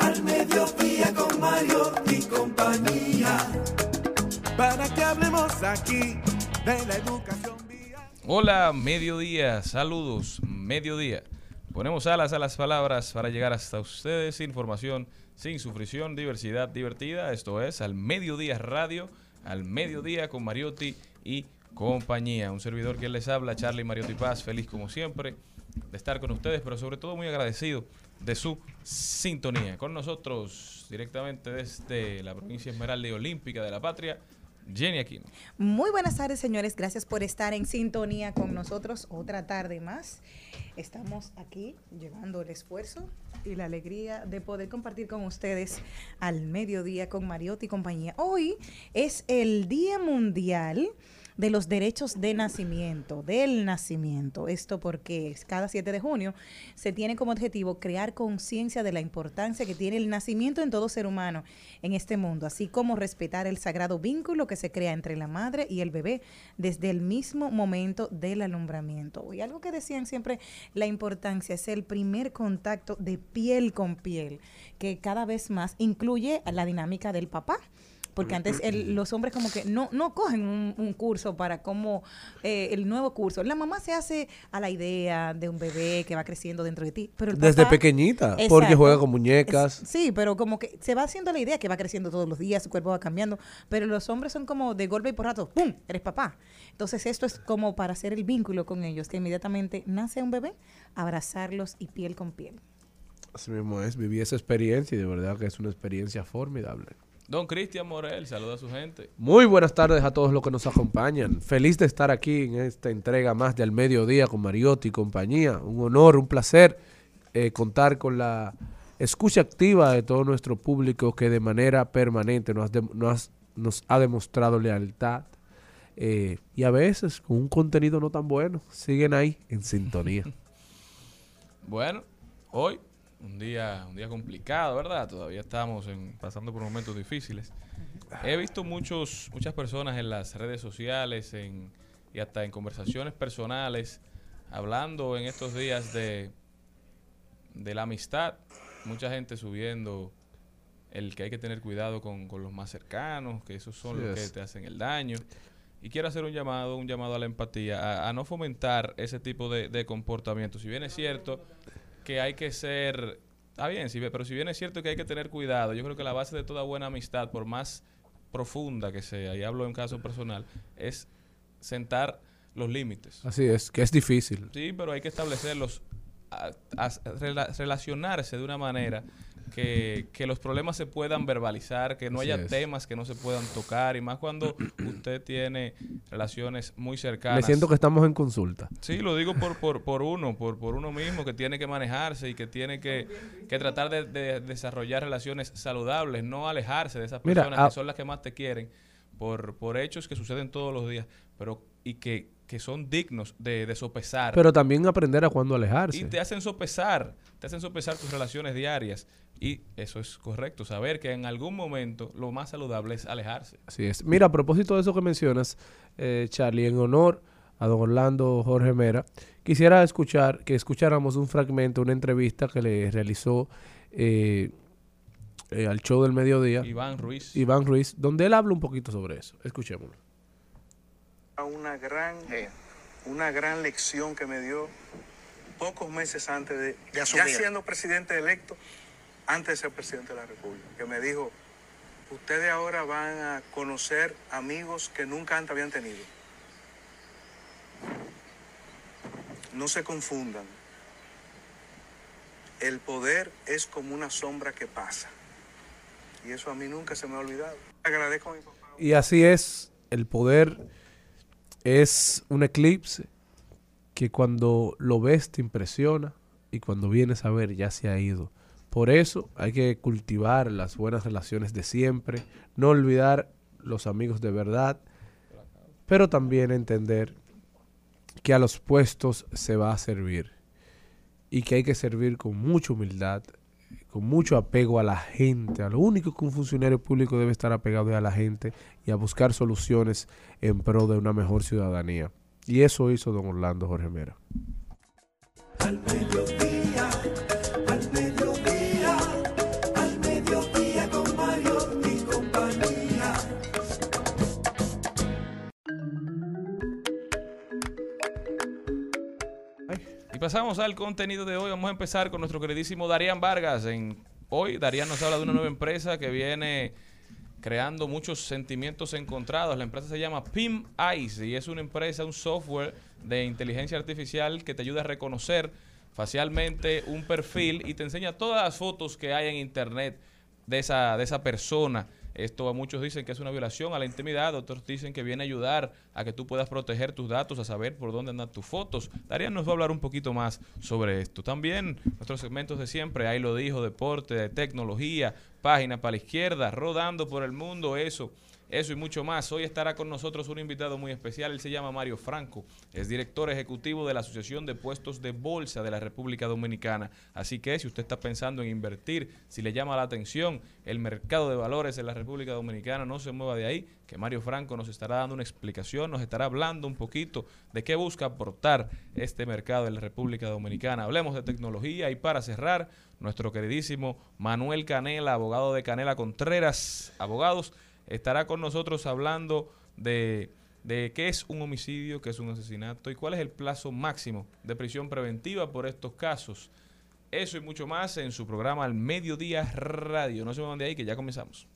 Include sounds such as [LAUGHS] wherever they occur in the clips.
al mediodía con Mario y compañía para que hablemos aquí de la educación. Hola, mediodía, saludos, mediodía. Ponemos alas a las palabras para llegar hasta ustedes, información sin sufrición, diversidad divertida. Esto es al mediodía radio, al mediodía con Mariotti y compañía. Un servidor que les habla, Charlie Mariotti Paz, feliz como siempre de estar con ustedes, pero sobre todo muy agradecido de su sintonía. Con nosotros directamente desde la provincia Esmeralda y Olímpica de la Patria, Jenny Aquino. Muy buenas tardes, señores. Gracias por estar en sintonía con nosotros otra tarde más. Estamos aquí llevando el esfuerzo y la alegría de poder compartir con ustedes al mediodía con Mariotti y compañía. Hoy es el Día Mundial de los derechos de nacimiento, del nacimiento. Esto porque cada 7 de junio se tiene como objetivo crear conciencia de la importancia que tiene el nacimiento en todo ser humano en este mundo, así como respetar el sagrado vínculo que se crea entre la madre y el bebé desde el mismo momento del alumbramiento. Y algo que decían siempre, la importancia es el primer contacto de piel con piel, que cada vez más incluye la dinámica del papá porque antes el, los hombres como que no, no cogen un, un curso para cómo eh, el nuevo curso. La mamá se hace a la idea de un bebé que va creciendo dentro de ti. Pero el Desde pequeñita, porque juega con muñecas. Es- sí, pero como que se va haciendo la idea que va creciendo todos los días, su cuerpo va cambiando, pero los hombres son como de golpe y por rato, ¡pum!, eres papá. Entonces esto es como para hacer el vínculo con ellos, que inmediatamente nace un bebé, abrazarlos y piel con piel. Así mismo es, viví esa experiencia y de verdad que es una experiencia formidable. Don Cristian Morel, saluda a su gente. Muy buenas tardes a todos los que nos acompañan. Feliz de estar aquí en esta entrega más del mediodía con Mariotti y compañía. Un honor, un placer eh, contar con la escucha activa de todo nuestro público que de manera permanente nos, de- nos- nos ha demostrado lealtad eh, y a veces con un contenido no tan bueno. Siguen ahí en sintonía. [LAUGHS] Bueno, hoy un día, un día complicado, ¿verdad? Todavía estamos en- pasando por momentos difíciles. He visto muchos, muchas personas en las redes sociales en, y hasta en conversaciones personales hablando en estos días de, de la amistad. Mucha gente subiendo el que hay que tener cuidado con, con los más cercanos, que esos son Sí los que te hacen el daño. Y quiero hacer un llamado, un llamado a la empatía, a, a no fomentar ese tipo de, de comportamiento. Si bien es cierto que hay que ser, está bien, si, pero si bien es cierto que hay que tener cuidado, yo creo que la base de toda buena amistad, por más profunda que sea, y hablo en caso personal, es sentar los límites. Así es, que es difícil. Sí, pero hay que establecerlos a- a- rela- relacionarse de una manera que, que los problemas se puedan verbalizar, que no Así haya es. temas que no se puedan tocar, y más cuando [CLEARS THROAT] usted tiene relaciones muy cercanas. Me siento que estamos en consulta. Sí, lo digo por, por, por uno, por, por uno mismo que tiene que manejarse y que tiene que, que tratar de, de desarrollar relaciones saludables, no alejarse de esas Mira, personas ah- que son las que más te quieren por, por hechos que suceden todos los días, pero y que, que son dignos de, de sopesar. Pero también aprender a cuándo alejarse. y te hacen sopesar, te hacen sopesar tus relaciones diarias. Y eso es correcto, saber que en algún momento lo más saludable es alejarse. Así es. Mira, a propósito de eso que mencionas, eh, Charlie, en honor a don Orlando Jorge Mera, quisiera escuchar que escucháramos un fragmento, una entrevista que le realizó eh, eh, al show del mediodía Iván Ruiz. Iván Ruiz, donde él habla un poquito sobre eso. Escuchémoslo. Una gran, una gran lección que me dio pocos meses antes de, ya siendo presidente electo, antes de ser presidente de la República, que me dijo, ustedes ahora van a conocer amigos que nunca antes habían tenido. No se confundan. El poder es como una sombra que pasa. Y eso a mí nunca se me ha olvidado. Agradezco a mi papá. Y así es, el poder es un eclipse que cuando lo ves te impresiona y cuando vienes a ver ya se ha ido. Por eso hay que cultivar las buenas relaciones de siempre, no olvidar los amigos de verdad, pero también entender que a los puestos se va a servir y que hay que servir con mucha humildad, con mucho apego a la gente. A lo único que un funcionario público debe estar apegado es a la gente y a buscar soluciones en pro de una mejor ciudadanía. Y eso hizo don Orlando Jorge Mera. Pasamos al contenido de hoy. Vamos a empezar con nuestro queridísimo Darían Vargas. En, hoy Darían nos habla de una nueva empresa que viene creando muchos sentimientos encontrados. La empresa se llama PIM Ice y es una empresa, un software de inteligencia artificial que te ayuda a reconocer facialmente un perfil y te enseña todas las fotos que hay en internet de esa, de esa persona. Esto muchos dicen que es una violación a la intimidad, otros dicen que viene a ayudar a que tú puedas proteger tus datos, a saber por dónde andan tus fotos. Darían nos va a hablar un poquito más sobre esto. También nuestros segmentos de siempre, ahí lo dijo, deporte, de tecnología, página para la izquierda, rodando por el mundo, eso. Eso y mucho más. Hoy estará con nosotros un invitado muy especial. Él se llama Mario Franco. Es director ejecutivo de la Asociación de Puestos de Bolsa de la República Dominicana. Así que si usted está pensando en invertir, si le llama la atención el mercado de valores en la República Dominicana, no se mueva de ahí, que Mario Franco nos estará dando una explicación, nos estará hablando un poquito de qué busca aportar este mercado en la República Dominicana. Hablemos de tecnología y para cerrar, nuestro queridísimo Manuel Canela, abogado de Canela Contreras, abogados estará con nosotros hablando de, de qué es un homicidio, qué es un asesinato y cuál es el plazo máximo de prisión preventiva por estos casos. Eso y mucho más en su programa Al Mediodía Radio. No se muevan de ahí que ya comenzamos.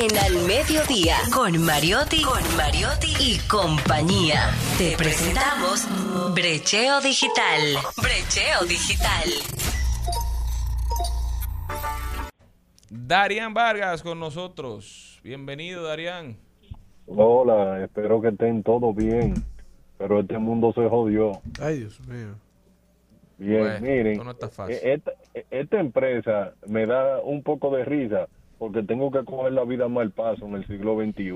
En Al Mediodía, con Mariotti, con Mariotti y compañía. Te presentamos Brecheo Digital. Brecheo Digital. Darían Vargas con nosotros. Bienvenido, Darían. Hola, espero que estén todos bien, pero este mundo se jodió. Ay, Dios mío. Bien, Bueno, miren, no está fácil. esta, eh, esta empresa me da un poco de risa porque tengo que coger la vida mal paso en el siglo XXI,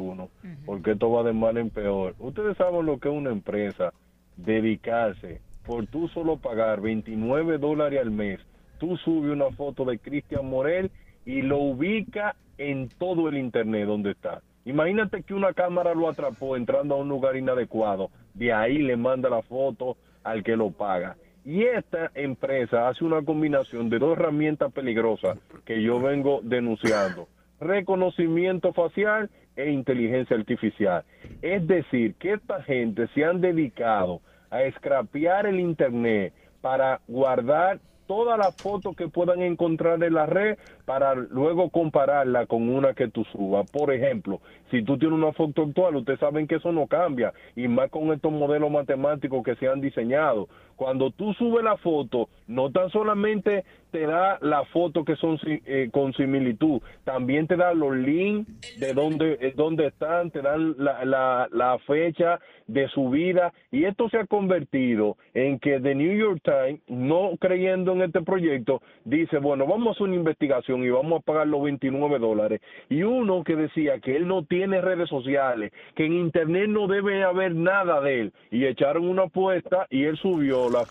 porque esto va de mal en peor. Ustedes saben lo que es una empresa, dedicarse por tú solo pagar 29 dólares al mes, tú subes una foto de Cristian Morel y lo ubica en todo el internet donde está. Imagínate que una cámara lo atrapó entrando a un lugar inadecuado, de ahí le manda la foto al que lo paga. Y esta empresa hace una combinación de dos herramientas peligrosas que yo vengo denunciando. Reconocimiento facial e inteligencia artificial. Es decir, que esta gente se han dedicado a escrapear el Internet para guardar todas las fotos que puedan encontrar en la red para luego compararla con una que tú subas. Por ejemplo, si tú tienes una foto actual, ustedes saben que eso no cambia, y más con estos modelos matemáticos que se han diseñado. Cuando tú subes la foto, no tan solamente te da la foto que son eh, con similitud, también te da los links de dónde, eh, dónde están, te dan la, la, la fecha de su vida, y esto se ha convertido en que The New York Times, no creyendo en este proyecto, dice, bueno, vamos a hacer una investigación y vamos a pagar los 29 dólares. Y uno que decía que él no tiene redes sociales, que en Internet no debe haber nada de él, y echaron una apuesta y él subió, la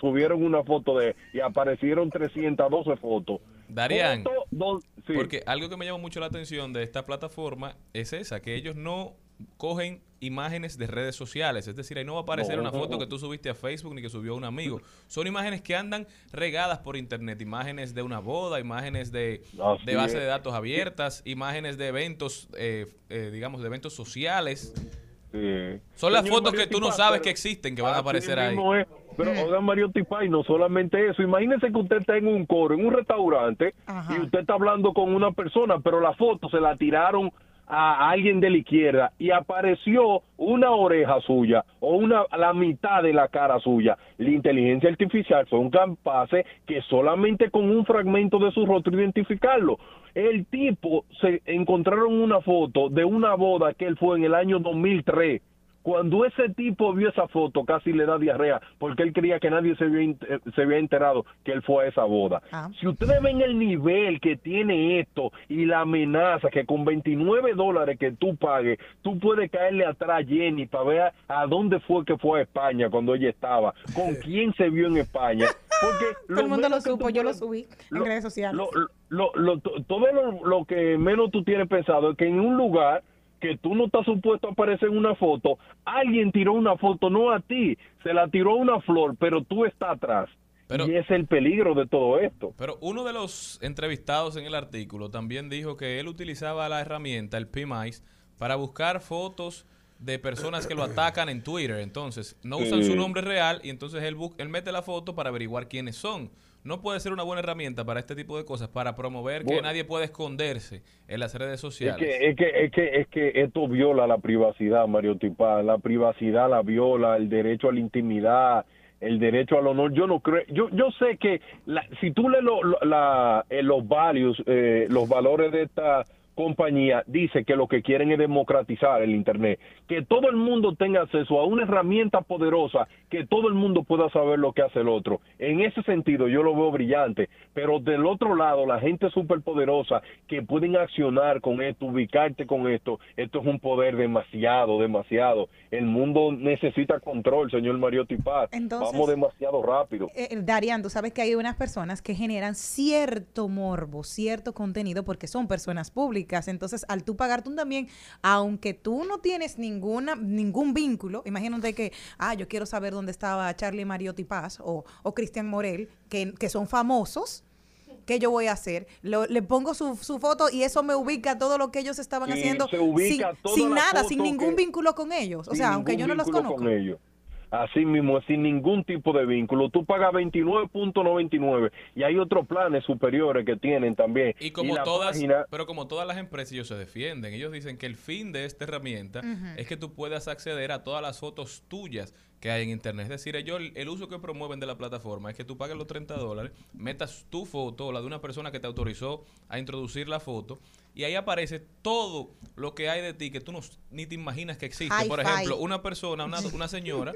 subieron una foto de y aparecieron 312 fotos. Darían, Foto don- sí. Porque algo que me llama mucho la atención de esta plataforma es esa, que ellos no cogen imágenes de redes sociales, es decir, ahí no va a aparecer No. una foto que tú subiste a Facebook ni que subió un amigo. Son imágenes que andan regadas por internet, imágenes de una boda, imágenes de, de base es. de datos abiertas, imágenes de eventos, eh, eh, digamos, de eventos sociales. Sí. Son las fotos que tú no sabes que existen, que van a aparecer ahí. mismo es. Pero oiga, Mario Tipay, no solamente eso. Imagínese que usted está en un coro, en un restaurante, Ajá. y usted está hablando con una persona, pero la foto se la tiraron a alguien de la izquierda y apareció una oreja suya o una la mitad de la cara suya. La inteligencia artificial son capaces que solamente con un fragmento de su rostro identificarlo. El tipo se encontraron una foto de una boda que él fue en el año 2003 cuando ese tipo vio esa foto, casi le da diarrea, porque él creía que nadie se había, eh, se había enterado que él fue a esa boda. Ah. Si ustedes ven el nivel que tiene esto y la amenaza que con 29 dólares que tú pagues, tú puedes caerle atrás a Jenny para ver a, a dónde fue que fue a España cuando ella estaba, con quién se vio en España. Porque [LAUGHS] Todo el mundo lo supo, yo lo subí en lo- redes sociales. lo- lo- lo- to- todo lo, lo que menos tú tienes pensado es que en un lugar que tú no estás supuesto a aparecer en una foto, alguien tiró una foto, no a ti, se la tiró una flor, pero tú estás atrás. Pero- y es el peligro de todo esto. Pero uno de los entrevistados en el artículo también dijo que él utilizaba la herramienta, el PMICE, para buscar fotos de personas que lo atacan en Twitter. Entonces, no usan Sí. su nombre real y entonces él, él mete la foto para averiguar quiénes son. No puede ser una buena herramienta para este tipo de cosas, para promover que nadie puede esconderse en las redes Es sociales. que, es, que, es, que, es que esto viola la privacidad, Mario Tipán. La privacidad la viola, el derecho a la intimidad, el derecho al honor. Yo no creo, yo, yo sé que la- si tú lees lo- lo- la- eh, los values, eh, los valores de esta compañía, dice que lo que quieren es democratizar el Internet, que todo el mundo tenga acceso a una herramienta poderosa, que todo el mundo pueda saber lo que hace el otro. En ese sentido yo lo veo brillante, pero del otro lado, la gente superpoderosa que pueden accionar con esto, ubicarte con esto, esto es un poder demasiado, demasiado. El mundo necesita control, señor Mario. Entonces- Vamos demasiado rápido. Eh, eh, Darian, tú sabes que hay unas personas que generan cierto morbo, cierto contenido, porque son personas públicas. Entonces, al tú pagar tú también, aunque tú no tienes ninguna ningún vínculo, imagínate que, ah, yo quiero saber dónde estaba Charlie Mariotti Paz o, o Cristian Morel, que, que son famosos. ¿Qué yo voy a hacer? Lo- le pongo su, su foto y eso me ubica todo lo que ellos estaban Sí, haciendo sin, nada, sin ningún que- vínculo con ellos. O sea, aunque yo no los conozco. con ellos. Así mismo, sin ningún tipo de vínculo. Tú pagas 29.99 y hay otros planes superiores que tienen también. Y como la todas, página- pero como todas las empresas ellos se defienden, ellos dicen que el fin de esta herramienta es que tú puedas acceder a todas las fotos tuyas que hay en internet. Es decir, ellos el, el uso que promueven de la plataforma es que tú pagues los 30 dólares, metas tu foto o la de una persona que te autorizó a introducir la foto y ahí aparece todo lo que hay de ti que tú no, ni te imaginas que existe. Por ejemplo, una persona, una, [LAUGHS] una señora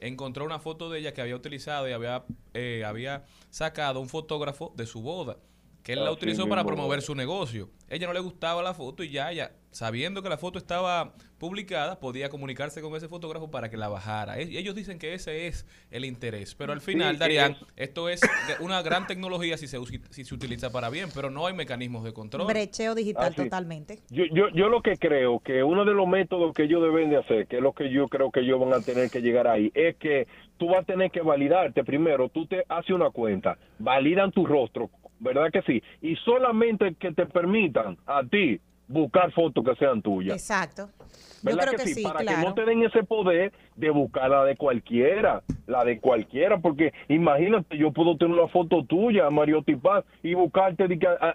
encontró una foto de ella que había utilizado y había, eh, había sacado un fotógrafo de su boda, que él la Así utilizó para promover su negocio. Ella no le gustaba la foto y ya ella, sabiendo que la foto estaba publicada, podía comunicarse con ese fotógrafo para que la bajara. E- Ellos dicen que ese es el interés, pero al final, Sí, Darían, es- esto es una gran tecnología si se, si se utiliza para bien, pero no hay mecanismos de control. Brecheo digital Ah, totalmente. Yo, yo, yo lo que creo que uno de los métodos que ellos deben de hacer, que es lo que yo creo que ellos van a tener que llegar ahí, es que tú vas a tener que validarte primero, tú te haces una cuenta, validan tu rostro, ¿verdad que sí? Y solamente que te permitan a ti buscar fotos que sean tuyas. Exacto. Yo ¿Verdad creo que, que, sí? Para que no te den ese poder de buscar la de cualquiera, la de cualquiera, porque imagínate, yo puedo tener una foto tuya, Mario Tipaz, y buscarte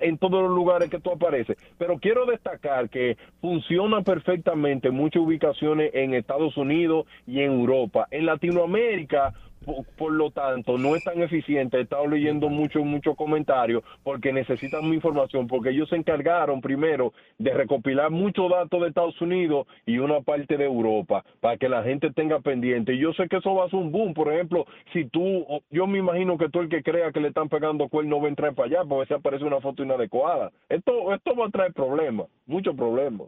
en todos los lugares que tú apareces. Pero quiero destacar que funciona perfectamente muchas ubicaciones en Estados Unidos y en Europa. En Latinoamérica por, por lo tanto, no es tan eficiente. He estado leyendo muchos, muchos comentarios porque necesitan mi información, porque ellos se encargaron primero de recopilar muchos datos de Estados Unidos y una parte de Europa para que la gente tenga pendiente. Y yo sé que eso va a ser un boom. Por ejemplo, si tú, yo me imagino que tú el que crea que le están pegando cuernos va a entrar para allá porque se aparece una foto inadecuada. Esto, esto va a traer problemas, muchos problemas.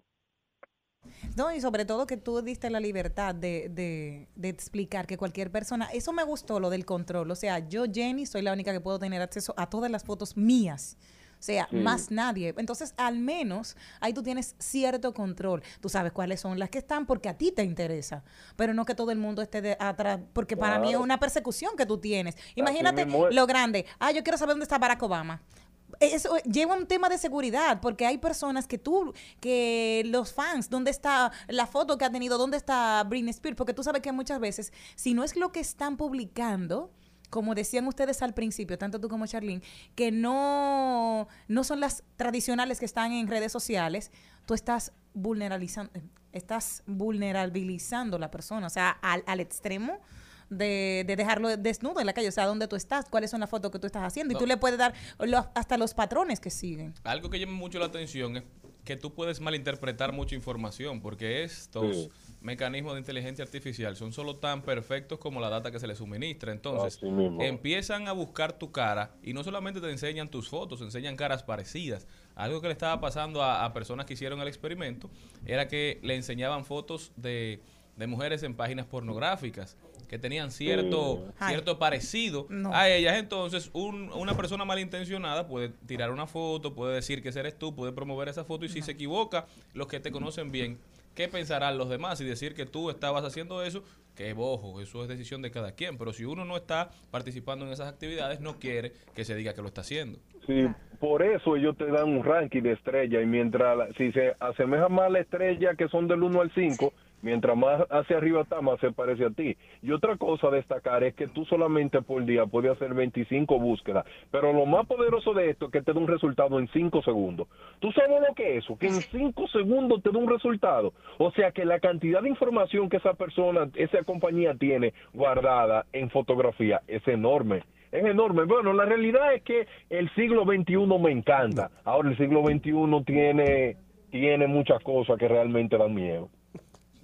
No, y sobre todo que tú diste la libertad de, de explicar que cualquier persona, eso me gustó lo del control, o sea, yo Jenny soy la única que puedo tener acceso a todas las fotos mías. O sea, Sí. más nadie. Entonces, al menos ahí tú tienes cierto control. Tú sabes cuáles son las que están porque a ti te interesa. Pero no que todo el mundo esté de atrás. Porque para mí es una persecución que tú tienes. Imagínate lo grande. Ah, yo quiero saber dónde está Barack Obama. Eso lleva un tema de seguridad, porque hay personas que tú, que los fans, ¿dónde está la foto que ha tenido? ¿Dónde está Britney Spears? Porque tú sabes que muchas veces, si no es lo que están publicando, como decían ustedes al principio, tanto tú como Charlene, que no, no son las tradicionales que están en redes sociales, tú estás vulneralizando, estás vulnerabilizando a la persona, o sea, al, al extremo de, de dejarlo desnudo en la calle, o sea, dónde tú estás, cuáles son las fotos que tú estás haciendo, No. y tú le puedes dar los- hasta los patrones que siguen. Algo que llama mucho la atención es que tú puedes malinterpretar mucha información porque estos Sí. Mecanismos de inteligencia artificial son solo tan perfectos como la data que se les suministra. Entonces, empiezan a buscar tu cara y no solamente te enseñan tus fotos, enseñan caras parecidas. Algo que le estaba pasando a, a personas que hicieron el experimento era que le enseñaban fotos de, de mujeres en páginas pornográficas que tenían cierto, cierto parecido No. a ellas. Entonces, un- una persona malintencionada puede tirar una foto, puede decir que ese eres tú, puede promover esa foto y si se equivoca, los que te conocen bien, ¿qué pensarán los demás? Y decir que tú estabas haciendo eso, que bojo, eso es decisión de cada quien. Pero si uno no está participando en esas actividades, no quiere que se diga que lo está haciendo. Sí, por eso ellos te dan un ranking de estrella y mientras, si se asemeja más la estrella que son del 1 al 5, mientras más hacia arriba está, más se parece a ti. Y otra cosa a destacar es que tú solamente por día puedes hacer 25 búsquedas, pero lo más poderoso de esto es que te da un resultado en 5 segundos. ¿Tú sabes lo que es eso? Que en 5 segundos te da un resultado. O sea que la cantidad de información que esa persona, esa compañía tiene guardada en fotografía es enorme. Es enorme. Bueno, la realidad es que el siglo XXI me encanta. Ahora el siglo XXI tiene, tiene muchas cosas que realmente dan miedo.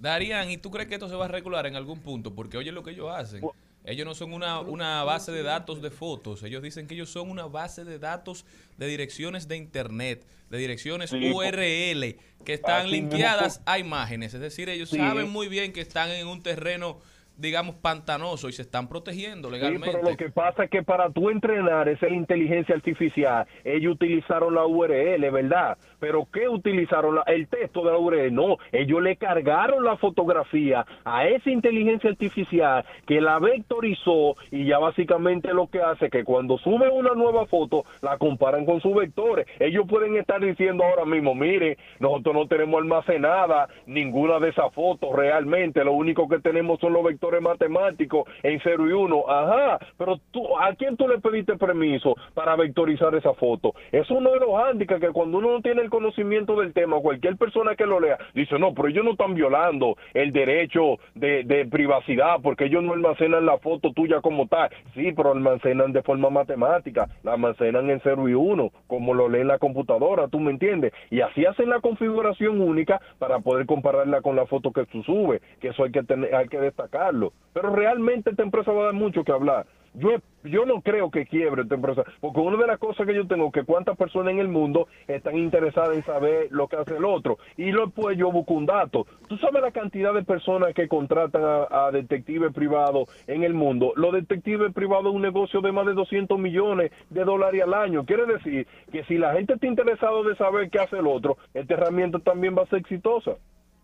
Darían, ¿y tú crees que esto se va a regular en algún punto? Porque oye lo que ellos hacen. Ellos no son una, una base de datos de fotos. Ellos dicen que ellos son una base de datos de direcciones de Internet, de direcciones Sí. URL que están linkeadas a imágenes. Es decir, ellos Sí. saben muy bien que están en un terreno, digamos, pantanoso y se están protegiendo Sí, legalmente. pero lo que pasa es que para tú entrenar esa inteligencia artificial, ellos utilizaron la URL, ¿verdad? Pero ¿qué utilizaron? La- el texto de la URL. No, ellos le cargaron la fotografía a esa inteligencia artificial que la vectorizó y ya básicamente lo que hace es que cuando sube una nueva foto, la comparan con sus vectores. Ellos pueden estar diciendo ahora mismo, mire, nosotros no tenemos almacenada ninguna de esas fotos realmente, lo único que tenemos son los vectores matemáticos en 0 y 1. Ajá, pero tú, ¿a quién tú le pediste permiso para vectorizar esa foto? Es uno de los handicaps que cuando uno no tiene el conocimiento del tema, cualquier persona que lo lea dice, no, pero ellos no están violando el derecho de, privacidad porque ellos no almacenan la foto tuya como tal. Sí, pero almacenan de forma matemática, la almacenan en 0 y 1, como lo lee en la computadora, ¿tú me entiendes? Y así hacen la configuración única para poder compararla con la foto que tú subes, que eso hay que, tener, hay que destacarlo. Pero realmente esta empresa va a dar mucho que hablar. Yo, yo no creo que quiebre esta empresa, porque una de las cosas que yo tengo es que cuántas personas en el mundo están interesadas en saber lo que hace el otro. Y después yo busco un dato. ¿Tú sabes la cantidad de personas que contratan a, a detectives privados en el mundo? Los detectives privados es un negocio de más de 200 millones de dólares al año. Quiere decir que si la gente está interesada de saber qué hace el otro, esta herramienta también va a ser exitosa.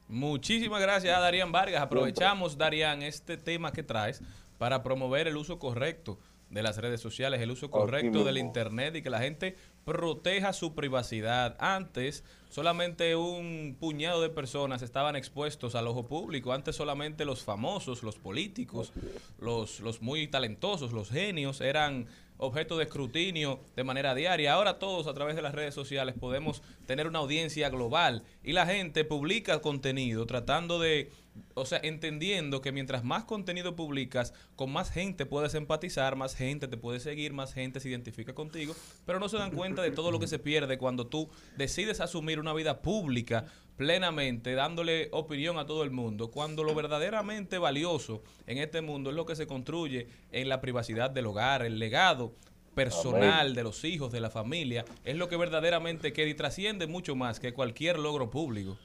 Muchísimas gracias a Darían Vargas. Aprovechamos, Darían, este tema que traes para promover el uso correcto de las redes sociales, el uso correcto del. Internet y que la gente proteja su privacidad. Antes, solamente un puñado de personas estaban expuestos al ojo público. Antes solamente los famosos, los políticos, los, los muy talentosos, los genios eran objeto de escrutinio de manera diaria. Ahora todos a través de las redes sociales podemos tener una audiencia global y la gente publica contenido tratando de, o sea, entendiendo que mientras más contenido publicas, con más gente puedes empatizar, más gente te puede seguir, más gente se identifica contigo, pero no se dan cuenta de todo lo que se pierde cuando tú decides asumir una vida pública plenamente, dándole opinión a todo el mundo, cuando lo verdaderamente valioso en este mundo es lo que se construye en la privacidad del hogar, el legado personal de los hijos, de la familia, es lo que verdaderamente queda y trasciende mucho más que cualquier logro público.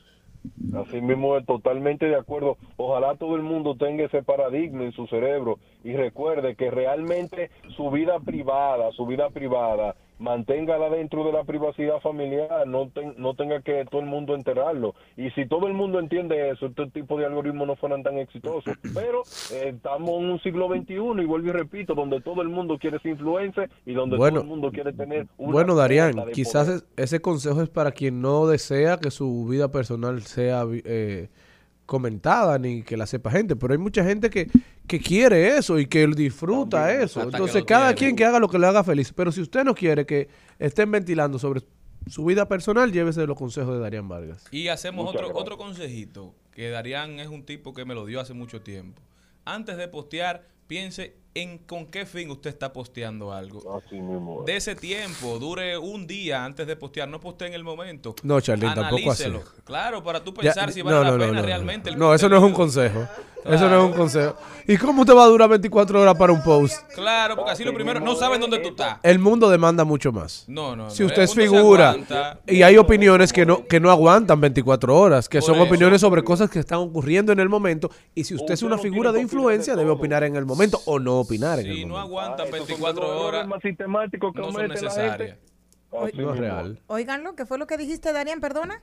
Así mismo, totalmente de acuerdo. Ojalá todo el mundo tenga ese paradigma en su cerebro y recuerde que realmente su vida privada, su vida privada, manténgala dentro de la privacidad familiar, no, ten- no tenga que todo el mundo enterarlo. Y si todo el mundo entiende eso, este tipo de algoritmos no fueran tan exitosos. [CLEARS THROAT] Pero eh, estamos en un siglo XXI y vuelvo y repito, donde todo el mundo quiere ser influencer y donde Bueno. todo el mundo quiere tener una Bueno, Darían, quizás es- ese consejo es para quien no desea que su vida personal sea eh, comentada ni que la sepa gente, pero hay mucha gente que, que quiere eso y que disfruta También, eso. Entonces, cada tiene. quien que haga lo que le haga feliz, pero si usted no quiere que estén ventilando sobre su vida personal, llévese los consejos de Darían Vargas. Y hacemos Muchas otro, gracias. otro consejito, que Darían es un tipo que me lo dio hace mucho tiempo. Antes de postear, piense en con qué fin usted está posteando algo. Así mismo. De ese tiempo, dure un día antes de postear, no postee en el momento. No, Charlene, tampoco así. Claro, para tú Ya- pensar si vale no, la no, pena no, realmente. el No, eso no es un consejo. Eso no es un consejo. ¿Y cómo usted va a durar 24 horas para un post? Claro, porque así lo primero, no saben dónde tú estás. El mundo demanda mucho más. No, no, Si no, usted es figura aguanta. y hay opiniones que no que no aguantan 24 horas, que Por son eso. opiniones sobre cosas que están ocurriendo en el momento y si usted es una no figura de influencia de debe opinar en el momento o no opinar en el Si no aguantan Ah, esos son 24 los errores horas, más sistemáticos que no son necesarias. No es real. Oiganlo, ¿qué fue lo que dijiste, Darían? Perdona.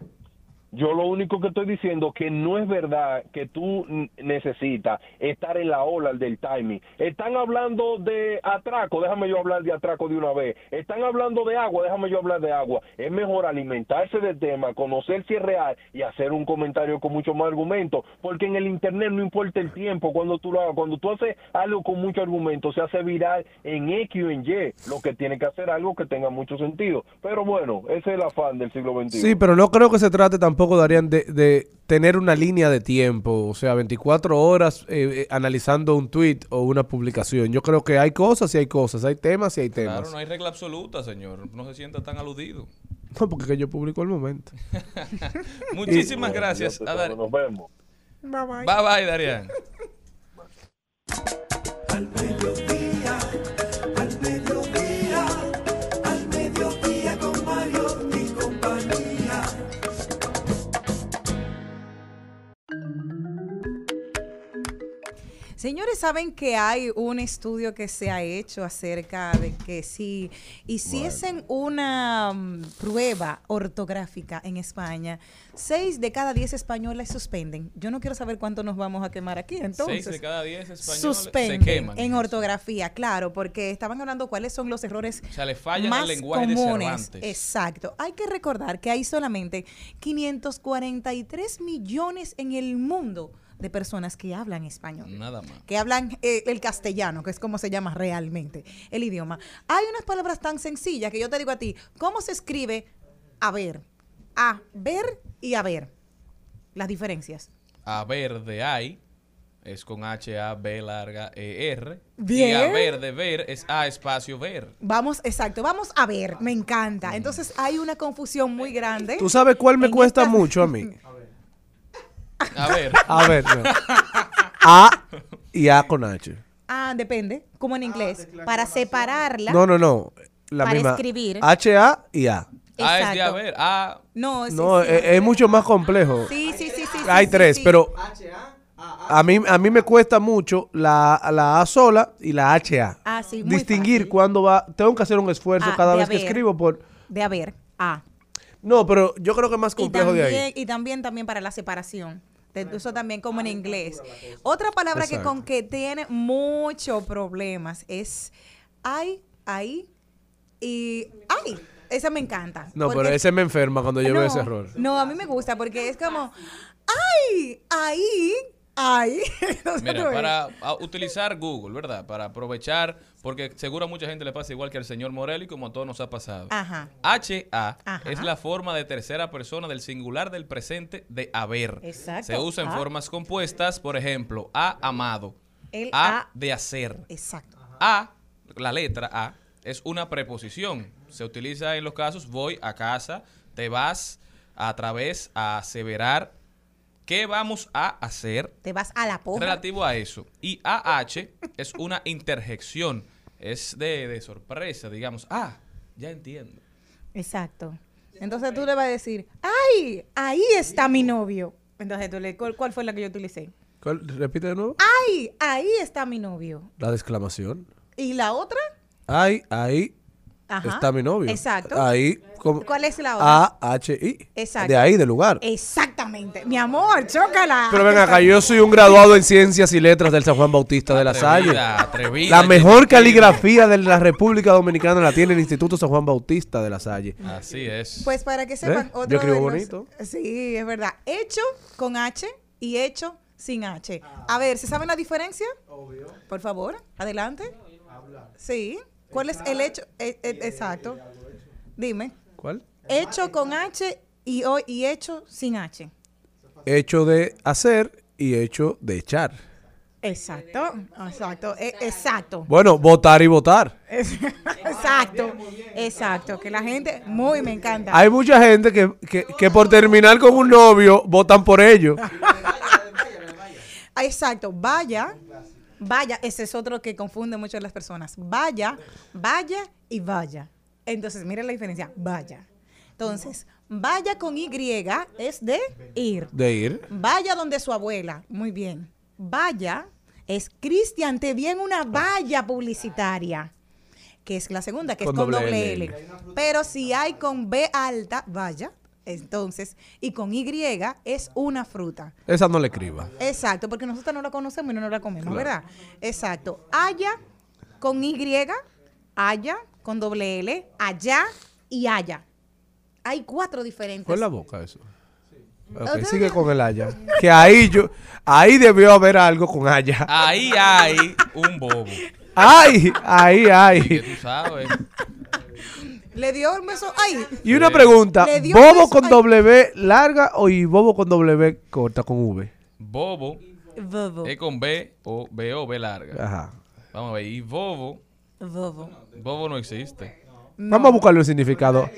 Yo lo único que estoy diciendo que no es verdad que tú necesitas estar en la ola del timing. Están hablando de atraco, déjame yo hablar de atraco de una vez. Están hablando de agua, déjame yo hablar de agua. Es mejor alimentarse del tema, conocer si es real y hacer un comentario con mucho más argumento, porque en el internet no importa el tiempo cuando tú lo hagas, cuando tú haces algo con mucho argumento se hace viral en X o en Y, lo que tiene que hacer algo que tenga mucho sentido. Pero bueno, ese es el afán del siglo XXI. Sí, pero no creo que se trate tampoco, Darían, de, de tener una línea de tiempo, o sea, 24 horas eh, eh, analizando un tweet o una publicación. Yo creo que hay cosas y hay cosas, hay temas y hay temas. Claro, no hay regla absoluta, señor. No se sienta tan aludido. [LAUGHS] No, porque que yo publico al momento. [LAUGHS] Muchísimas gracias. A Nos vemos. Bye bye. Bye bye, Darían. Señores, saben que hay un estudio que se ha hecho acerca de que si hiciesen una mm, prueba ortográfica en España, seis de cada diez españoles suspenden. Yo no quiero saber cuánto nos vamos a quemar aquí, entonces. Seis de cada diez españoles suspenden se queman. en ortografía, claro, porque estaban hablando cuáles son los errores O sea, le fallan más al lenguaje de comunes. Cervantes. Exacto. Hay que recordar que hay solamente 543 millones en el mundo de personas que hablan español Nada más. que hablan eh, el castellano, que es como se llama realmente el idioma. Hay unas palabras tan sencillas que yo te digo a ti, ¿cómo se escribe a ver? A ver y a ver. Las diferencias. A ver de hay es con H, A, B larga, E, R. Y Bien. a ver de ver es A espacio ver. Vamos, exacto, vamos a ver, me encanta. Entonces hay una confusión muy grande. ¿Tú sabes cuál me cuesta esta- mucho a mí? [LAUGHS] A ver. [LAUGHS] A ver, no. A y A con H. Ah, depende, como en inglés. Para separarla. No, no, no. La Para misma. escribir. H, A y A. A es de a ver. A. No, sí, No, sí. es, es mucho más complejo. Sí, sí, sí, sí, Hay sí, tres, sí. pero a mí, a mí me cuesta mucho la, la A sola y la HA. Ah, sí, muy Distinguir fácil. cuándo va. Tengo que hacer un esfuerzo Ah, cada vez que escribo por. De haber, A. No, pero yo creo que es más complejo de ahí. y también, también para la separación. Te- Eso también como en inglés. Otra palabra que con que tiene muchos problemas es ay, ahí y ay. Esa me encanta. No, pero ese me enferma cuando yo veo ese error. No, a mí me gusta porque es como, ay, ahí, [LAUGHS] Entonces, Mira, para a, utilizar Google, ¿verdad? Para aprovechar, porque seguro a mucha gente le pasa igual que al señor Morelli, como a todos nos ha pasado. Ajá. HA Ajá. es la forma de tercera persona del singular del presente de haber. Exacto. Se usa en Ah. formas compuestas, por ejemplo, a amado, El a, a- de hacer. Exacto. A, la letra A, es una preposición. Se utiliza en los casos voy a casa, te vas a través, a aseverar. ¿Qué vamos a hacer Te vas a la porra. relativo a eso? Y AH es una interjección. Es de, de sorpresa, digamos. Ah, ya entiendo. Exacto. Entonces tú le vas a decir, ay, ahí está mi novio. Entonces tú le, ¿cuál, cuál fue la que yo utilicé? ¿Cuál? Repite de nuevo. Ay, ahí está mi novio. La de exclamación. ¿Y la otra? Ay, ahí Ajá. está mi novio. Exacto. Ahí. como- ¿Cuál es la otra? A, H, I. Exacto. De ahí, del lugar. Exactamente. Mi amor, chócala. Pero ven acá, yo soy un graduado en Ciencias y Letras del San Juan Bautista de la Salle. Atrevida, La mejor caligrafía de la República Dominicana la tiene el Instituto San Juan Bautista de la Salle. Así es. Pues para que sepan, ¿Eh? otro Yo escribo los- bonito. Sí, es verdad. Hecho con H y hecho sin H. A ver, ¿se saben la diferencia? Obvio. Por favor, adelante. Sí. ¿Cuál es el hecho? Eh, eh, exacto. Dime. ¿Cuál? Hecho con H y, o- y hecho sin H. Hecho de hacer y hecho de echar. Exacto, exacto, e- exacto. Bueno, votar y votar. Es- [LAUGHS] exacto, exacto. Que la gente, muy me encanta. Hay mucha gente que, que, que por terminar con un novio votan por ello. Ah, [LAUGHS] Exacto, vaya, vaya, ese es otro que confunde mucho a las personas. Vaya, vaya y vaya. Entonces, miren la diferencia, vaya. Entonces, vaya con Y es de ir. De ir. Vaya donde su abuela, muy bien. Vaya es Cristian, te vi en una valla publicitaria, que es la segunda, que Con es con doble doble L. L. Pero si hay con B alta, vaya, entonces, y con Y es una fruta. Esa no le escriba. Exacto, porque nosotros no la conocemos y no nos la comemos, ¿verdad? Exacto. Haya con Y, haya con doble L, allá y haya. Hay cuatro diferentes. Con la boca eso. Ok, Otra sigue con el haya. [LAUGHS] Que ahí yo, ahí debió haber algo con haya. Ahí hay un bobo. Ay, ahí, Que ay. tú sabes. Le dio un beso. ¡Ay! Y una pregunta, Le dio un ¿bobo beso, con ay. W larga o y bobo con W corta con V? Bobo Bobo. es con B o B o B larga. Ajá. Vamos a ver. Y bobo, Bobo. bobo no existe. Vamos a buscarle el significado.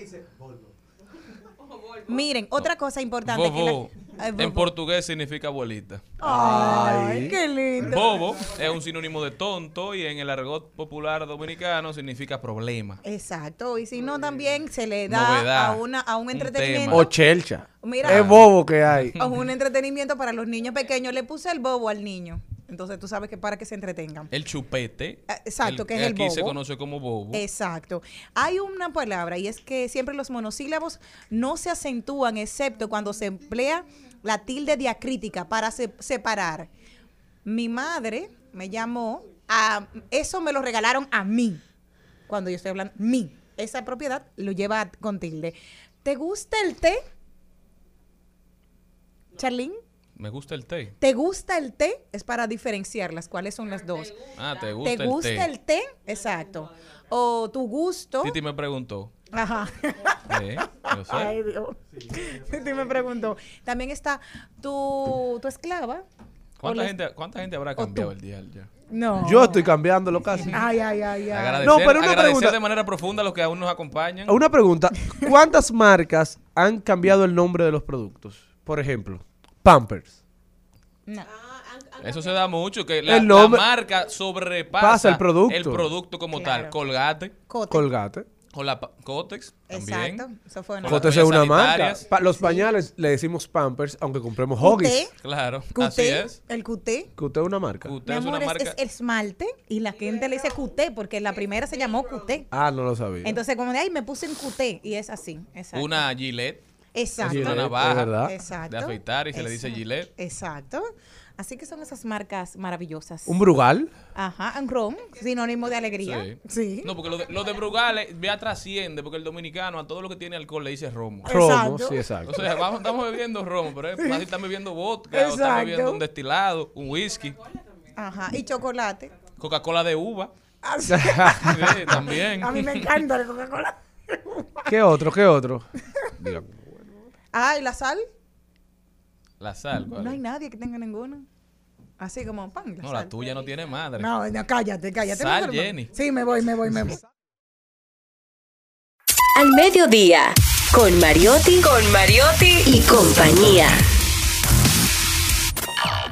Miren, otra cosa importante. que la- Bobo Ay, en bobo. portugués significa abuelita. Ay, qué lindo. Bobo es un sinónimo de tonto y en el argot popular dominicano significa problema. Exacto. Y si no, también se le da Novedad. a, una, a un Un entretenimiento. O chelcha. Mira. Es bobo que hay. a un entretenimiento para los niños pequeños. Le puse el bobo al niño. Entonces tú sabes que para que se entretengan. El chupete. Ah, exacto, que es el Aquí se bobo. conoce como bobo. Exacto. Hay una palabra y es que siempre los monosílabos no se acentúan excepto cuando se emplea la tilde diacrítica para se- separar. Mi madre me llamó a eso me lo regalaron a mí. Cuando yo estoy hablando mí, esa propiedad lo lleva con tilde. ¿Te gusta el té? Charlene, Me gusta el té. ¿te gusta el té? Es para diferenciarlas, cuáles son las dos. Ah, te gusta, ¿Te gusta el té. el té? Exacto. O tu gusto. Titi me preguntó. Ajá. Sí, yo sé. Ay, Dios. Titi me preguntó. También está tu, tu esclava. ¿Cuánta gente, ¿Cuánta gente habrá cambiado el dial ya? No. Yo estoy cambiándolo casi. Ay, ay, ay, ay. Agradecer, No, pero una agradecer pregunta. de manera profunda a los que aún nos acompañan. Una pregunta. ¿Cuántas marcas han cambiado el nombre de los productos? Por ejemplo, Pampers. No. Eso se da mucho, que la, la marca sobrepasa Pasa el producto. el producto como Claro. tal. Colgate Cote. Colgate. o la Cotex también. Exacto. Eso fue una. Cotex es una marca. Pa- los pañales le decimos Pampers, aunque compremos Cuté. Huggies. Claro, así Cuté. es. El cuté. Que usted es una marca. Mi es una es, marca. es esmalte y la gente le dice cuté porque la primera se llamó cuté. Ah, no lo sabía. Entonces, como de ahí me puse en cuté y es así. Exacto. Una Gillette, Exacto. Gillette, una es navaja verdad. Exacto. de afeitar y se le dice Exacto. Gillette. Exacto. Así que son esas marcas maravillosas. ¿Un Brugal? Ajá, un ron, sinónimo de alegría. Sí. Sí. No, porque lo de, lo de Brugal eh, ya trasciende, porque el dominicano a todo lo que tiene alcohol le dice romo. Romo, Exacto. sí, exacto. O sea, vamos, estamos bebiendo romo, pero es así están bebiendo vodka, o están Exacto. bebiendo un destilado, un whisky, Ajá, y chocolate. Coca-Cola de uva. Ah, [LAUGHS] Sí, también. A mí me encanta la Coca-Cola. ¿Qué otro? ¿Qué otro? [LAUGHS] Ah, ¿y la sal? La sal, ¿cuál No hay es? nadie que tenga ninguna. Así como pan. La No, sal. la tuya no tiene madre. No, no, cállate, cállate. Sal, no. Jenny. Sí, me voy, me voy, me voy. Al mediodía, con Mariotti, con Mariotti y compañía.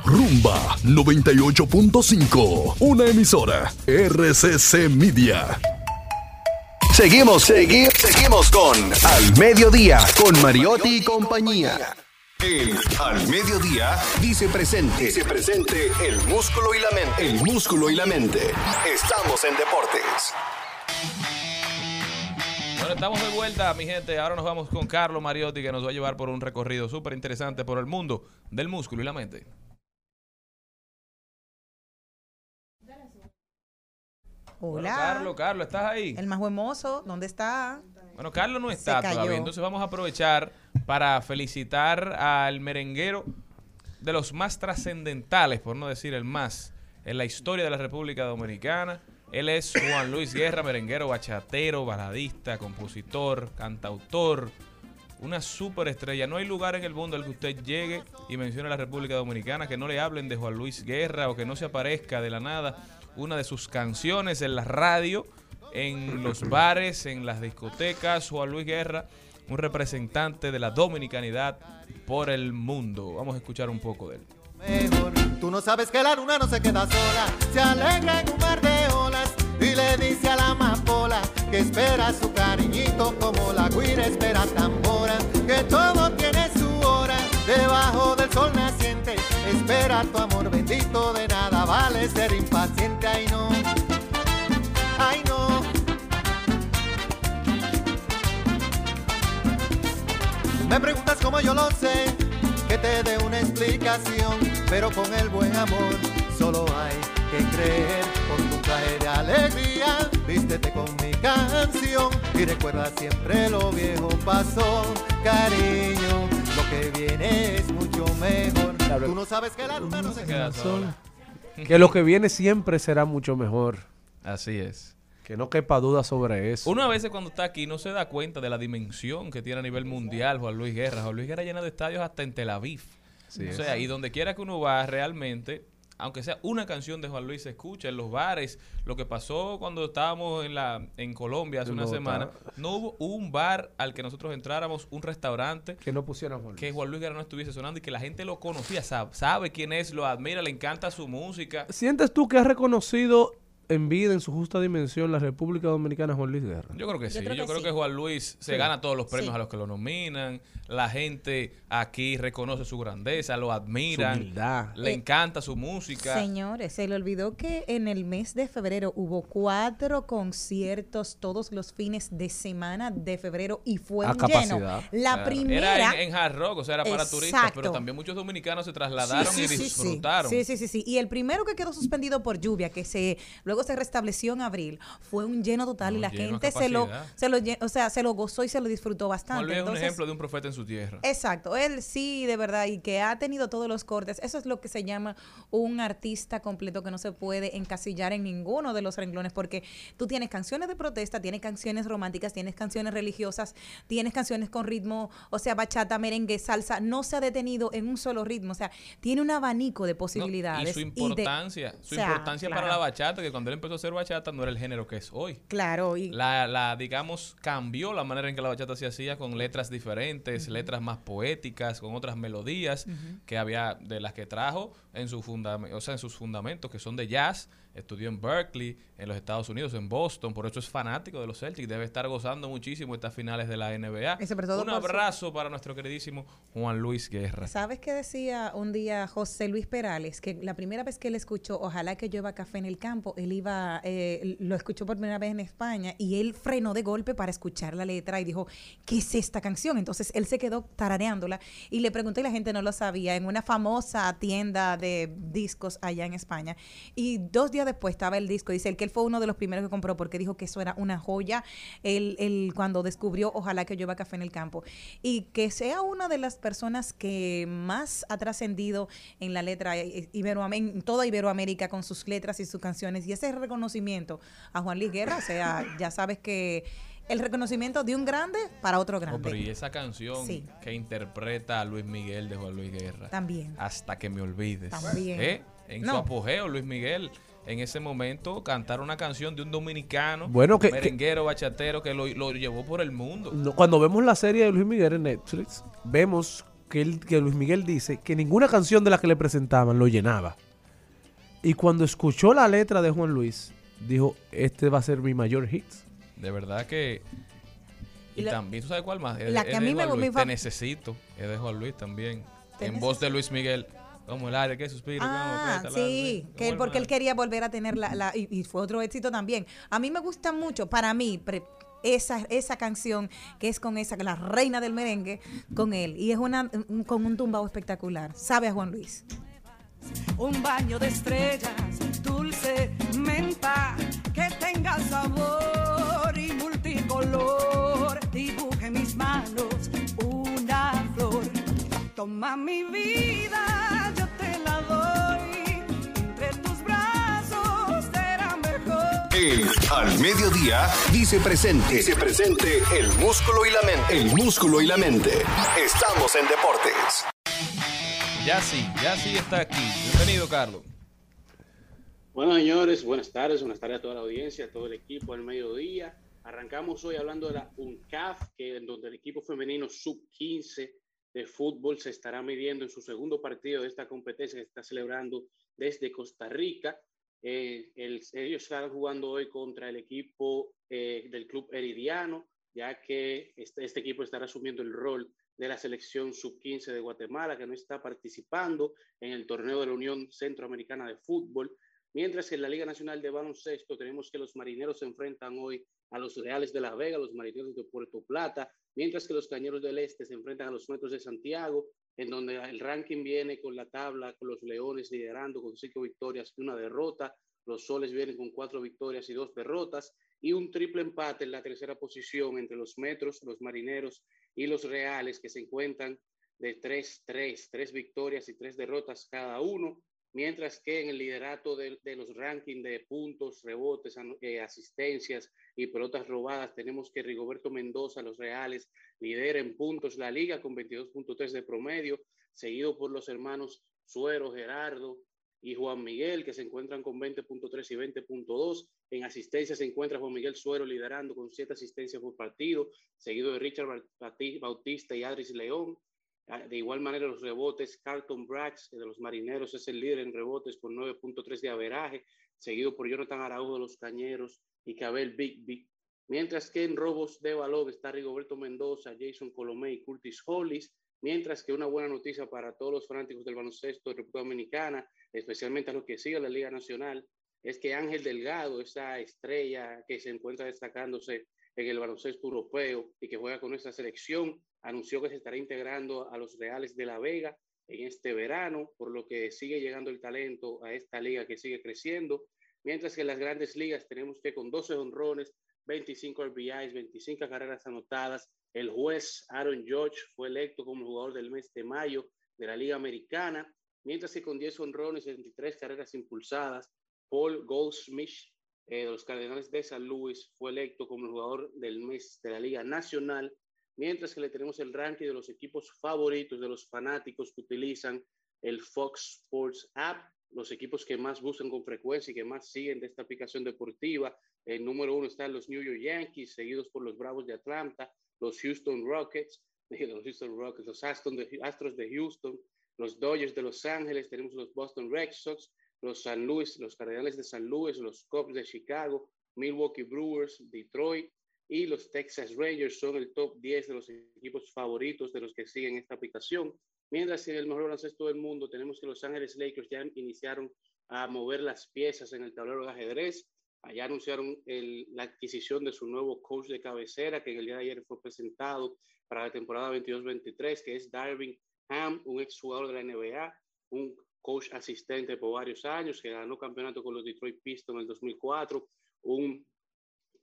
Rumba 98.5, una emisora RCC Media. Seguimos, seguimos, seguimos con Al Mediodía, con Mariotti y compañía. El Al Mediodía Dice presente, dice presente el músculo y la mente. El músculo y la mente. Estamos en deportes. Bueno, estamos de vuelta, mi gente. Ahora nos vamos con Carlos Mariotti, que nos va a llevar por un recorrido súper interesante por el mundo del músculo y la mente. Hola. Bueno, Carlos, Carlos, ¿estás ahí? El más buen mozo, ¿dónde está? Bueno, Carlos no está todavía, entonces vamos a aprovechar para felicitar al merenguero de los más trascendentales, por no decir el más, en la historia de la República Dominicana. Él es Juan Luis Guerra, merenguero, bachatero, baladista, compositor, cantautor, una superestrella. No hay lugar en el mundo al que usted llegue y mencione a la República Dominicana que no le hablen de Juan Luis Guerra o que no se aparezca de la nada una de sus canciones en la radio, en los bares, en las discotecas. Juan Luis Guerra, un representante de la dominicanidad por el mundo. Vamos a escuchar un poco de él. mejor. Tú no sabes que la luna no se queda sola, se alegra en un mar de olas y le dice a la amapola que espera su cariñito como la guira espera tambora, que todo tiene debajo del sol naciente. Espera tu amor bendito, de nada vale ser impaciente, ay no, ay no. Me preguntas cómo yo lo sé, que te dé una explicación, pero con el buen amor solo hay que creer. Con un traje de alegría, vístete con mi canción y recuerda siempre lo viejo pasó, cariño. Lo que viene es mucho mejor. Tú no sabes que la luna no se queda sola. Que lo que viene siempre será mucho mejor. Así es. Que no quepa duda sobre eso. Uno a veces cuando está aquí no se da cuenta de la dimensión que tiene a nivel mundial Juan Luis Guerra. Juan Luis Guerra llena de estadios hasta en Tel Aviv. Sí, o sea, y donde quiera que uno va realmente, aunque sea una canción de Juan Luis se escucha en los bares. Lo que pasó cuando estábamos en la en Colombia hace una Bogotá. semana, no hubo un bar al que nosotros entráramos, un restaurante Que no pusieran Juan Luis. que Juan Luis Guerra no estuviese sonando y que la gente lo conocía, sabe, sabe quién es, lo admira, le encanta su música. ¿Sientes tú que has reconocido en vida, en su justa dimensión, la República Dominicana Juan Luis Guerra? Yo creo que sí. creo Yo que creo sí. que Juan Luis se Sí. gana todos los premios Sí. a los que lo nominan. La gente aquí reconoce su grandeza, lo humildad. Le Eh, encanta su música. Señores, se le olvidó que en el mes de febrero hubo cuatro conciertos todos los fines de semana de febrero y fue A un capacidad. lleno. La Claro. primera. Era en, en Hard Rock, o sea, era para turistas, pero también muchos dominicanos se trasladaron Sí, y disfrutaron. Sí, sí, sí, sí. Y el primero que quedó suspendido por lluvia, que se luego se restableció en abril, fue un lleno total y la gente se lo, se lo, o sea, se lo gozó y se lo disfrutó bastante. Un ejemplo de un profeta en su tierra. Exacto, él sí, de verdad, y que ha tenido todos los cortes. Eso es lo que se llama un artista completo que no se puede encasillar en ninguno de los renglones, porque tú tienes canciones de protesta, tienes canciones románticas, tienes canciones religiosas, tienes canciones con ritmo, o sea, bachata, merengue, salsa, no se ha detenido en un solo ritmo, o sea, tiene un abanico de No, posibilidades. y su de- importancia, su o sea, importancia para la bachata, que cuando él empezó a hacer bachata no era el género que es hoy. Claro, y La, la, digamos, cambió la manera en que la bachata se hacía con letras diferentes, letras más poéticas, con otras melodías que había de las que trajo en su fundamento, o sea, en sus fundamentos que son de jazz, estudió en Berkeley, en los Estados Unidos, en Boston, por eso es fanático de los Celtics, debe estar gozando muchísimo estas finales de la NBA. Y sobre todo Un su- abrazo para nuestro queridísimo Juan Luis Guerra. ¿Sabes qué decía un día José Luis Perales? Que la primera vez que él escuchó Ojalá que llueva café en el campo, él iba, eh, lo escuchó por primera vez en España y él frenó de golpe para escuchar la letra y dijo, ¿qué es esta canción? Entonces él se quedó tarareándola y le pregunté y la gente no lo sabía en una famosa tienda de discos allá en España. Y dos días después estaba el disco. Dice él que él fue uno de los primeros que compró porque dijo que eso era una joya. Él, él cuando descubrió Ojalá que llueva café en el campo. Y que sea una de las personas que más ha trascendido en la letra eh, Iberoam- en toda Iberoamérica con sus letras y sus canciones. Y ese reconocimiento a Juan Luis Guerra, o sea, [LAUGHS] ya sabes que el reconocimiento de un grande para otro Oh, grande. pero y esa canción Sí. que interpreta a Luis Miguel de Juan Luis Guerra. También. Hasta que me olvides. También. ¿Eh? En su apogeo, Luis Miguel, en ese momento, cantar una canción de un dominicano, Bueno, que- merenguero, bachatero, que lo, lo llevó por el mundo. No, cuando vemos la serie de Luis Miguel en Netflix, vemos que, él- que Luis Miguel dice que ninguna canción de la que le presentaban lo llenaba. Y cuando escuchó la letra de Juan Luis, dijo, este va a ser mi mayor hit. De verdad que... Y, Y la- también, ¿tú sabes cuál más? Es la de- que es a mí me- Luis, Te necesito. Es de Juan Luis también. En voz de Luis Miguel. Como el aire que suspira. Ah, como sí, que él, porque él quería volver a tener la, la- y, y fue otro éxito también. A mí me gusta mucho, para mí, pre- esa, esa canción que es con esa, la reina del merengue, con él. Y es una un- con un tumbao espectacular. Sabe a Juan Luis. un baño de estrellas, dulce menta, que tenga sabor y multicolor. Dibuje en mis manos una flor. Toma mi vida, Al Mediodía dice presente. Dice presente el músculo y la mente. El músculo y la mente. Estamos en deportes. Ya sí, ya sí está aquí. Bienvenido, Carlos. Bueno, señores, buenas tardes, buenas tardes a toda la audiencia, a todo el equipo al mediodía. Arrancamos hoy hablando de la UNCAF, que en donde el equipo femenino sub-15 de fútbol se estará midiendo en su segundo partido de esta competencia que se está celebrando desde Costa Rica. Eh, el- ellos estarán jugando hoy contra el equipo eh, del club Heridiano, ya que este, este equipo estará asumiendo el rol de la selección sub-15 de Guatemala, que no está participando en el torneo de la Unión Centroamericana de Fútbol. Mientras que en la Liga Nacional de Baloncesto tenemos que los marineros se enfrentan hoy a los Reales de La Vega, los marineros de Puerto Plata, mientras que los Cañeros del Este se enfrentan a los Metros de Santiago, en donde el ranking viene con la tabla, con los Leones liderando con cinco victorias y una derrota, los Soles vienen con cuatro victorias y dos derrotas, y un triple empate en la tercera posición entre los Metros, los Marineros y los Reales, que se encuentran de 3-3, tres victorias y tres derrotas cada uno, mientras que en el liderato de, de los rankings de puntos, rebotes, eh, asistencias y pelotas robadas, tenemos que Rigoberto Mendoza, los Reales, lidera en puntos la liga con 22.3 de promedio, seguido por los hermanos Suero, Gerardo y Juan Miguel, que se encuentran con 20.3 y 20.2. En asistencia se encuentra Juan Miguel Suero liderando con 7 asistencias por partido, seguido de Richard Bauti- Bautista y Adris León. Ah, De igual manera, los rebotes, Carlton Brax de los Marineros es el líder en rebotes con 9.3 de averaje, seguido por Jonathan Araujo de los Cañeros y Cabel Bigby. Mientras que en robos de balón está Rigoberto Mendoza, Jason Colomé y Curtis Hollis. Mientras que una buena noticia para todos los fanáticos del baloncesto de República Dominicana, especialmente a los que siguen la Liga Nacional, es que Ángel Delgado, esa estrella que se encuentra destacándose en el baloncesto europeo y que juega con nuestra selección, anunció que se estará integrando a los Reales de La Vega en este verano, por lo que sigue llegando el talento a esta liga que sigue creciendo. Mientras que en las grandes ligas tenemos que con 12 honrones, 25 RBIs, 25 carreras anotadas, el juez Aaron George fue electo como jugador del mes de mayo de la Liga Americana, mientras que con 10 honrones y 23 carreras impulsadas, Paul Goldsmith eh, de los Cardenales de San Luis fue electo como el jugador del mes de la Liga Nacional, mientras que le tenemos el ranking de los equipos favoritos de los fanáticos que utilizan el Fox Sports App, los equipos que más buscan con frecuencia y que más siguen de esta aplicación deportiva. El número uno están los New York Yankees, seguidos por los Bravos de Atlanta, los Houston Rockets, [LAUGHS] los Houston Rockets, los Astros de Houston, los Dodgers de Los Ángeles, tenemos los Boston Red Sox, los San Luis, los Cardenales de San Luis, los Cubs de Chicago, Milwaukee Brewers, Detroit y los Texas Rangers son el top 10 de los equipos favoritos de los que siguen esta aplicación. Mientras que en el mejor baloncesto del mundo tenemos que Los Ángeles Lakers ya iniciaron a mover las piezas en el tablero de ajedrez. Allá anunciaron el- la adquisición de su nuevo coach de cabecera, que en el día de ayer fue presentado para la temporada 22-23, que es Darvin Ham, un exjugador de la NBA, un coach asistente por varios años, que ganó campeonato con los Detroit Pistons en el 2004, un,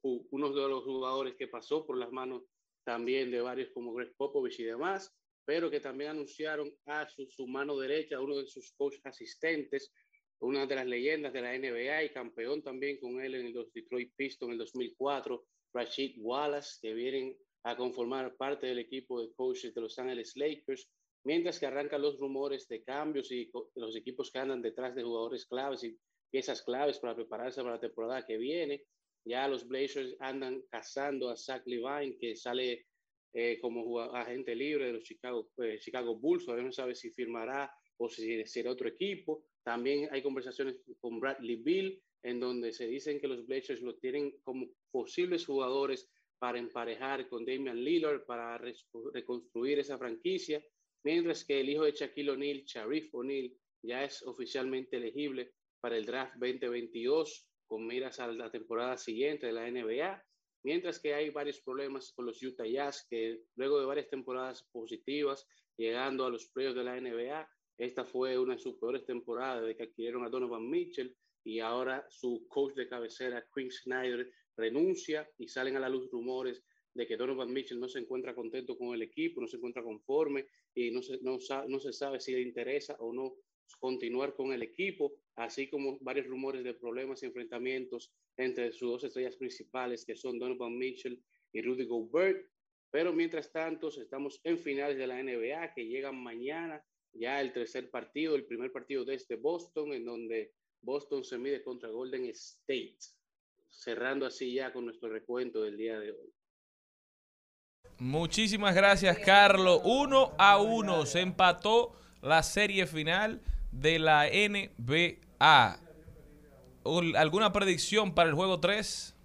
uno de los jugadores que pasó por las manos también de varios como Greg Popovich y demás, pero que también anunciaron a su, su mano derecha, uno de sus coach asistentes, una de las leyendas de la NBA y campeón también con él en los Detroit Pistons en el 2004, Rashid Wallace, que vienen a conformar parte del equipo de coaches de Los Ángeles Lakers, mientras que arrancan los rumores de cambios y los equipos que andan detrás de jugadores claves y piezas claves para prepararse para la temporada que viene. Ya los Blazers andan cazando a Zach Levine, que sale eh, como agente libre de los Chicago, eh, Chicago Bulls. Todavía no sabe si firmará o si será otro equipo. También hay conversaciones con Bradley Bill, en donde se dicen que los Blazers lo tienen como posibles jugadores para emparejar con Damian Lillard, para reconstruir esa franquicia, mientras que el hijo de Shaquille O'Neal, Sharif O'Neal, ya es oficialmente elegible para el draft 2022 con miras a la temporada siguiente de la NBA, mientras que hay varios problemas con los Utah Jazz que luego de varias temporadas positivas, llegando a los playoffs de la NBA, esta fue una de sus peores temporadas desde que adquirieron a Donovan Mitchell y ahora su coach de cabecera, Quinn Snyder, renuncia y salen a la luz rumores de que Donovan Mitchell no se encuentra contento con el equipo, no se encuentra conforme y no se, no, no se sabe si le interesa o no continuar con el equipo, así como varios rumores de problemas y enfrentamientos entre sus dos estrellas principales, que son Donovan Mitchell y Rudy Gobert. Pero mientras tanto, estamos en finales de la NBA que llegan mañana, ya el tercer partido, el primer partido desde Boston, en donde Boston se mide contra Golden State, cerrando así ya con nuestro recuento del día de hoy. Muchísimas gracias, Carlos. Uno a uno se empató la serie final de la NBA. ¿Alguna predicción para el juego 3?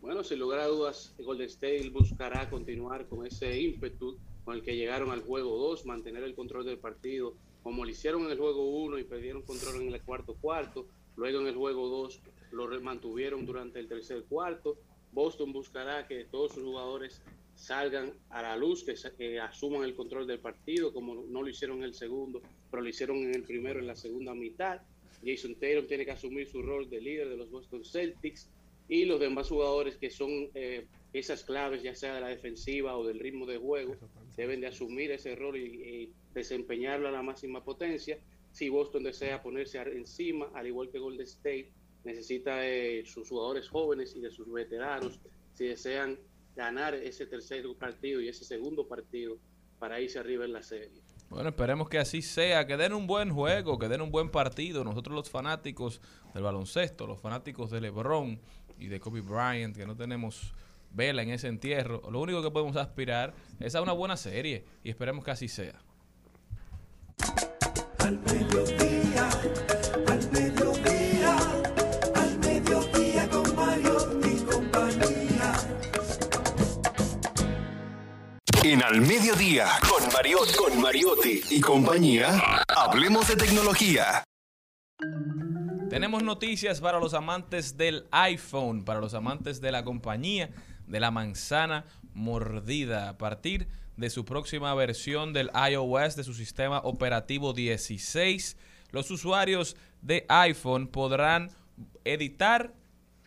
Bueno, sin lugar a dudas, Golden State buscará continuar con ese ímpetu con el que llegaron al juego 2, mantener el control del partido, como lo hicieron en el juego 1 y perdieron control en el cuarto cuarto. Luego en el juego 2 lo mantuvieron durante el tercer cuarto. Boston buscará que todos sus jugadores salgan a la luz, que asuman el control del partido, como no lo hicieron en el segundo, pero lo hicieron en el primero, en la segunda mitad. Jason Taylor tiene que asumir su rol de líder de los Boston Celtics y los demás jugadores que son eh, esas claves, ya sea de la defensiva o del ritmo de juego, deben de asumir ese rol y, y desempeñarlo a la máxima potencia. Si Boston desea ponerse encima, al igual que Golden State, necesita de sus jugadores jóvenes y de sus veteranos, si desean ganar ese tercer partido y ese segundo partido para irse arriba en la serie. Bueno, esperemos que así sea, que den un buen juego, que den un buen partido. Nosotros los fanáticos del baloncesto, los fanáticos de LeBron y de Kobe Bryant, que no tenemos vela en ese entierro, lo único que podemos aspirar es a una buena serie y esperemos que así sea. En Al Mediodía, con con Mariotti y compañía, hablemos de tecnología. Tenemos noticias para los amantes del iPhone, para los amantes de la compañía de la manzana mordida. A partir de su próxima versión del iOS de su sistema operativo 16, los usuarios de iPhone podrán editar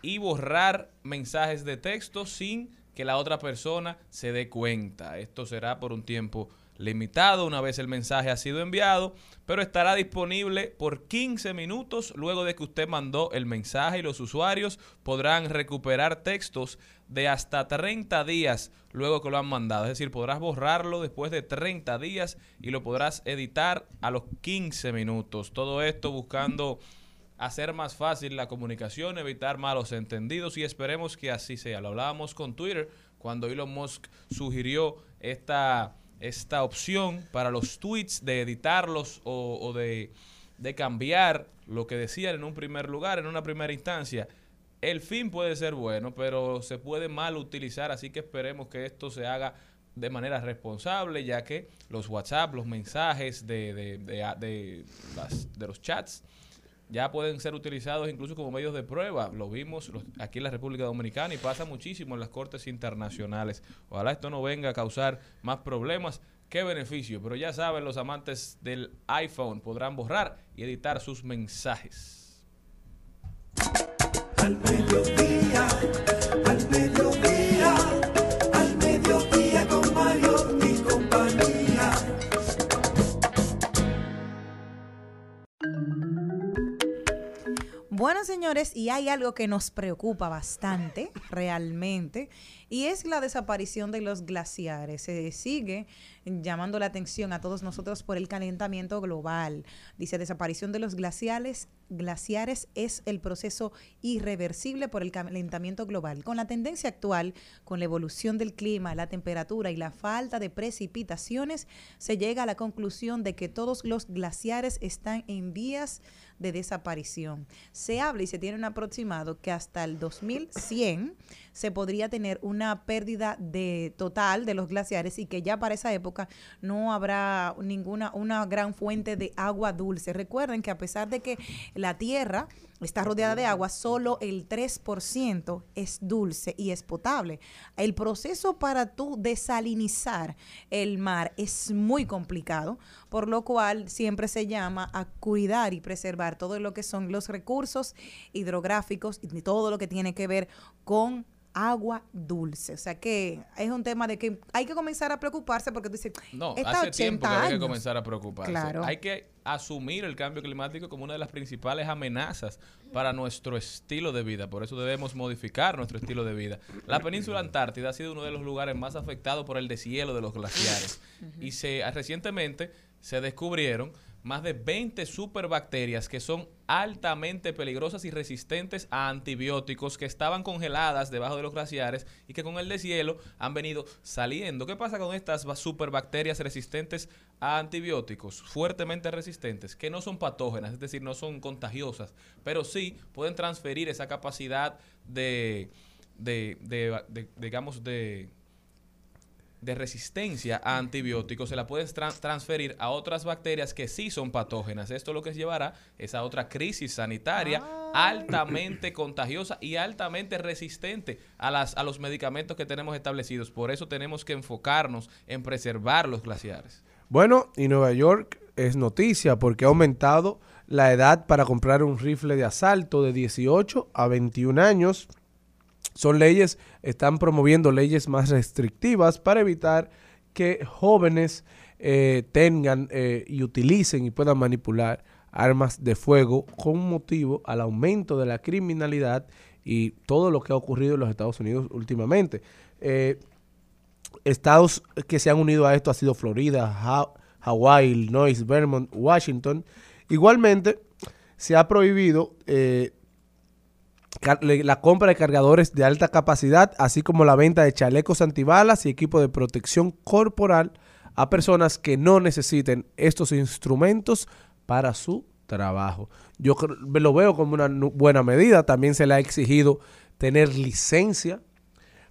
y borrar mensajes de texto sin que la otra persona se dé cuenta. Esto será por un tiempo limitado una vez el mensaje ha sido enviado, pero estará disponible por 15 minutos luego de que usted mandó el mensaje y los usuarios podrán recuperar textos de hasta 30 días luego que lo han mandado. Es decir, podrás borrarlo después de 30 días y lo podrás editar a los 15 minutos. Todo esto buscando hacer más fácil la comunicación, evitar malos entendidos y esperemos que así sea. Lo hablábamos con Twitter cuando Elon Musk sugirió esta, esta opción para los tweets de editarlos o, o de de cambiar lo que decían en un primer lugar, en una primera instancia. El fin puede ser bueno, pero se puede mal utilizar, así que esperemos que esto se haga de manera responsable, ya que los WhatsApp, los mensajes de, de, de- de los chats, ya pueden ser utilizados incluso como medios de prueba. Lo vimos aquí en la República Dominicana y pasa muchísimo en las cortes internacionales. Ojalá esto no venga a causar más problemas que beneficio. Pero ya saben, los amantes del iPhone podrán borrar y editar sus mensajes. Bueno, señores, y hay algo que nos preocupa bastante, realmente, y es la desaparición de los glaciares. Se sigue llamando la atención a todos nosotros por el calentamiento global. Dice, desaparición de los glaciares, glaciares es el proceso irreversible por el calentamiento global. Con la tendencia actual, con la evolución del clima, la temperatura y la falta de precipitaciones, se llega a la conclusión de que todos los glaciares están en vías de desaparición. Se habla y se tiene un aproximado que hasta el 2100 se podría tener una pérdida de total de los glaciares y que ya para esa época no habrá ninguna una gran fuente de agua dulce. Recuerden que a pesar de que la Tierra está rodeada de agua, solo el 3% es dulce y es potable. El proceso para tú desalinizar el mar es muy complicado, por lo cual siempre se llama a cuidar y preservar todo lo que son los recursos hidrográficos y todo lo que tiene que ver con agua dulce. O sea que es un tema de que hay que comenzar a preocuparse porque tú dices, No, está hace tiempo 80 que hay que comenzar a preocuparse. Claro. Hay que asumir el cambio climático como una de las principales amenazas para nuestro estilo de vida. Por eso debemos modificar nuestro estilo de vida. La península Antártida ha sido uno de los lugares más afectados por el deshielo de los glaciares. Y se recientemente se descubrieron más de 20 superbacterias que son altamente peligrosas y resistentes a antibióticos que estaban congeladas debajo de los glaciares y que con el deshielo han venido saliendo. ¿Qué pasa con estas ba- superbacterias resistentes a antibióticos? Fuertemente resistentes, que no son patógenas, es decir, no son contagiosas, pero sí pueden transferir esa capacidad de, de, de- de- digamos, de de resistencia a antibióticos se la puedes tran- transferir a otras bacterias que sí son patógenas. Esto lo que llevará es a otra crisis sanitaria altamente contagiosa y altamente resistente a, las, a los medicamentos que tenemos establecidos. Por eso tenemos que enfocarnos en preservar los glaciares. Bueno, y Nueva York es noticia porque ha aumentado la edad para comprar un rifle de asalto de 18 a 21 años. Son leyes, están promoviendo leyes más restrictivas para evitar que jóvenes eh, tengan eh, y utilicen y puedan manipular armas de fuego con motivo al aumento de la criminalidad y todo lo que ha ocurrido en los Estados Unidos últimamente. Eh, estados que se han unido a esto ha sido Florida, Ha- Hawái, Illinois, Vermont, Washington. Igualmente, se ha prohibido la compra de cargadores de alta capacidad, así como la venta de chalecos antibalas y equipo de protección corporal a personas que no necesiten estos instrumentos para su trabajo. Yo lo veo como una buena medida. También se le ha exigido tener licencia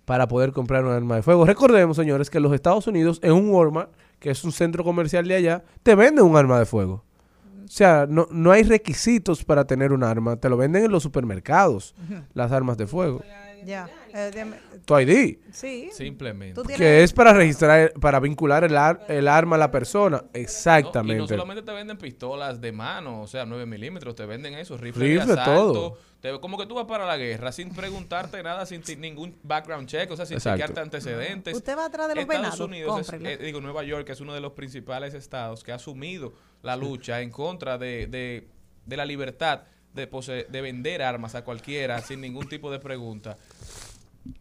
para poder comprar un arma de fuego. Recordemos, señores, que en los Estados Unidos, en un Walmart, que es un centro comercial de allá, te venden un arma de fuego. O sea, no, no hay requisitos para tener un arma. Te lo venden en los supermercados, las armas de fuego. Ya. eh, déjame- Tu ID, sí. Simplemente. Que es para registrar, para vincular el, ar- el arma a la persona. Y no Exactamente. solamente te venden pistolas de mano, o sea, 9 milímetros, te venden eso, rifles Rifle, de asalto. todo. Te- como que tú vas para la guerra sin preguntarte nada, sin ningún background check, o sea, sin Exacto. chequearte antecedentes. Usted va atrás de los Estados venados, Unidos, es- eh, digo, Nueva York es uno de los principales estados que ha asumido la lucha en contra de, de- de la libertad de, pose- de vender armas a cualquiera sin ningún tipo de pregunta.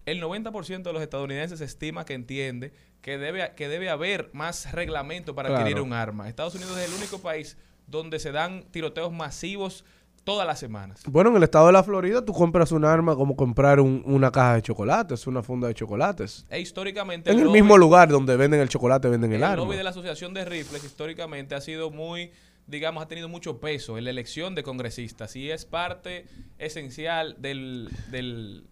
El 90% de los estadounidenses estima que entiende que debe, que debe haber más reglamento para Claro. adquirir un arma. Estados Unidos es el único país donde se dan tiroteos masivos todas las semanas. Bueno, en el estado de la Florida, tú compras un arma como comprar un- una caja de chocolates, una funda de chocolates. E históricamente En el lobby- mismo lugar donde venden el chocolate, venden el, el arma. lobby de la Asociación de Rifles históricamente ha sido muy digamos, ha tenido mucho peso en la elección de congresistas y es parte esencial del, del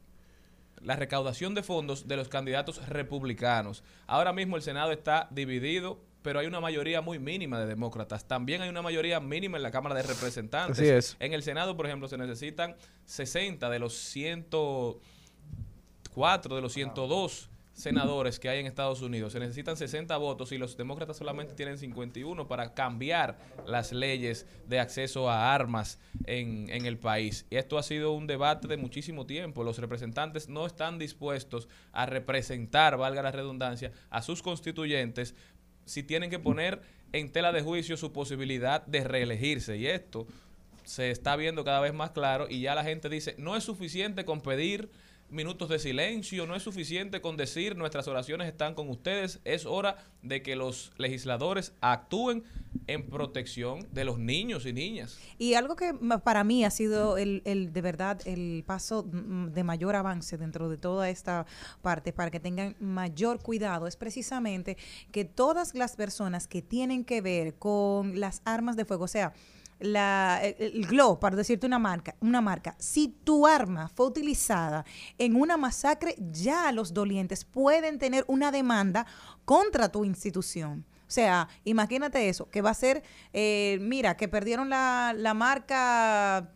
la recaudación de fondos de los candidatos republicanos. Ahora mismo el Senado está dividido, pero hay una mayoría muy mínima de demócratas. También hay una mayoría mínima en la Cámara de Representantes. Así es. En el Senado, por ejemplo, se necesitan 60 de los 104 de los 102 senadores que hay en Estados Unidos. Se necesitan 60 votos y los demócratas solamente tienen 51 para cambiar las leyes de acceso a armas en, en el país. Y esto ha sido un debate de muchísimo tiempo. Los representantes no están dispuestos a representar, valga la redundancia, a sus constituyentes si tienen que poner en tela de juicio su posibilidad de reelegirse. Y esto se está viendo cada vez más claro y ya la gente dice, no es suficiente con pedir minutos de silencio, no es suficiente con decir nuestras oraciones están con ustedes, es hora de que los legisladores actúen en protección de los niños y niñas. Y algo que para mí ha sido el, el de verdad el paso mm, de mayor avance dentro de toda esta parte para que tengan mayor cuidado es precisamente que todas las personas que tienen que ver con las armas de fuego, o sea, la, el, glow, para decirte una marca, una marca, si tu arma fue utilizada en una masacre, ya los dolientes pueden tener una demanda contra tu institución. O sea, imagínate eso, que va a ser, eh, mira, que perdieron la, la marca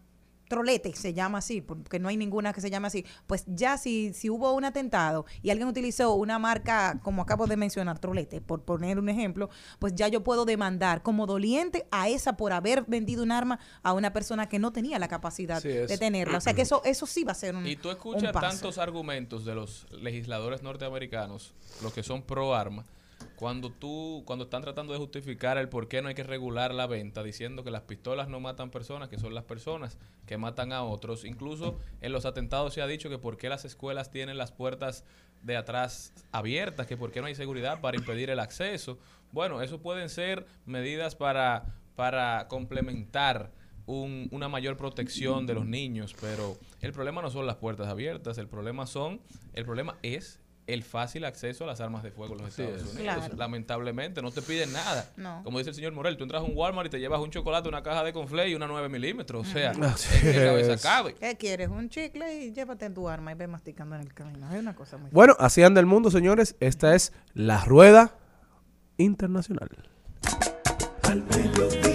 Trolete, se llama así, porque no hay ninguna que se llame así. Pues ya si, si hubo un atentado y alguien utilizó una marca, como acabo de mencionar, Trolete, por poner un ejemplo, pues ya yo puedo demandar como doliente a esa por haber vendido un arma a una persona que no tenía la capacidad de tenerla. O sea que eso, eso sí va a ser un Y tú un escuchas paso. tantos argumentos de los legisladores norteamericanos, los que son pro arma, cuando tú, cuando están tratando de justificar el por qué no hay que regular la venta, diciendo que las pistolas no matan personas, que son las personas que matan a otros. Incluso en los atentados se ha dicho que por qué las escuelas tienen las puertas de atrás abiertas, que por qué no hay seguridad para impedir el acceso. Bueno, eso pueden ser medidas para, para complementar un- una mayor protección de los niños, pero el problema no son las puertas abiertas, el problema son, el problema es el fácil acceso a las armas de fuego en los Estados es. Unidos. Claro. Lamentablemente, no te piden nada. No. Como dice el señor Morel, tú entras a un Walmart y te llevas un chocolate, una caja de conflé y una 9 milímetros. O sea, es que cabeza cabe. ¿Qué quieres? Un chicle y llévate tu arma y ve masticando en el camino. Es una cosa muy Bueno, así anda el mundo, señores. Esta es la rueda internacional. Al mediodía,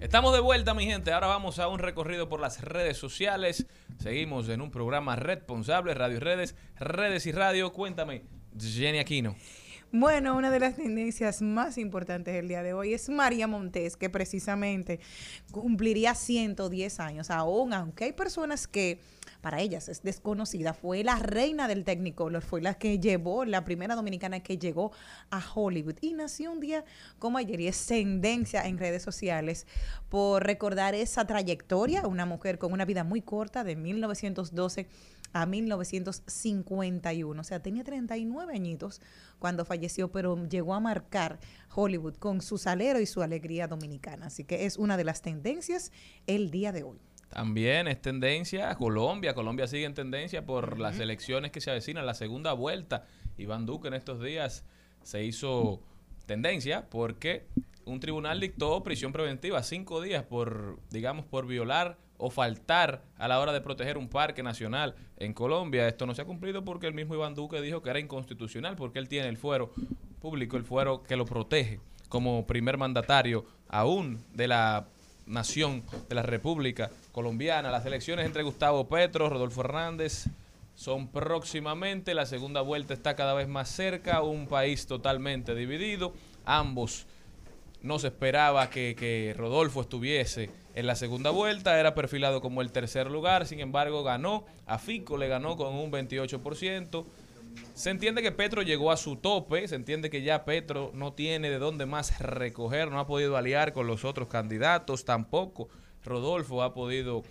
Estamos de vuelta, mi gente. Ahora vamos a un recorrido por las redes sociales. Seguimos en un programa responsable, Radio y Redes, Redes y Radio. Cuéntame, Jenny Aquino. Bueno, una de las tendencias más importantes del día de hoy es María Montes, que precisamente cumpliría 110 años, aún aunque hay personas que para ellas es desconocida, fue la reina del Technicolor, fue la que llevó, la primera dominicana que llegó a Hollywood y nació un día como ayer y es tendencia en redes sociales por recordar esa trayectoria, una mujer con una vida muy corta de 1912 a 1951. O sea, tenía 39 añitos cuando falleció, pero llegó a marcar Hollywood con su salero y su alegría dominicana. Así que es una de las tendencias el día de hoy. También es tendencia Colombia. Colombia sigue en tendencia por las elecciones que se avecinan, la segunda vuelta. Iván Duque en estos días se hizo tendencia porque un tribunal dictó prisión preventiva cinco días por, digamos, por violar o faltar a la hora de proteger un parque nacional en Colombia. Esto no se ha cumplido porque el mismo Iván Duque dijo que era inconstitucional porque él tiene el fuero público, el fuero que lo protege como primer mandatario aún de la nación de la República Colombiana. Las elecciones entre Gustavo Petro, Rodolfo Hernández son próximamente. La segunda vuelta está cada vez más cerca. Un país totalmente dividido. Ambos no se esperaba que, que Rodolfo estuviese En la segunda vuelta era perfilado como el tercer lugar, sin embargo ganó, a Fico le ganó con un 28%. Se entiende que Petro llegó a su tope, se entiende que ya Petro no tiene de dónde más recoger, no ha podido aliar con los otros candidatos, tampoco Rodolfo ha podido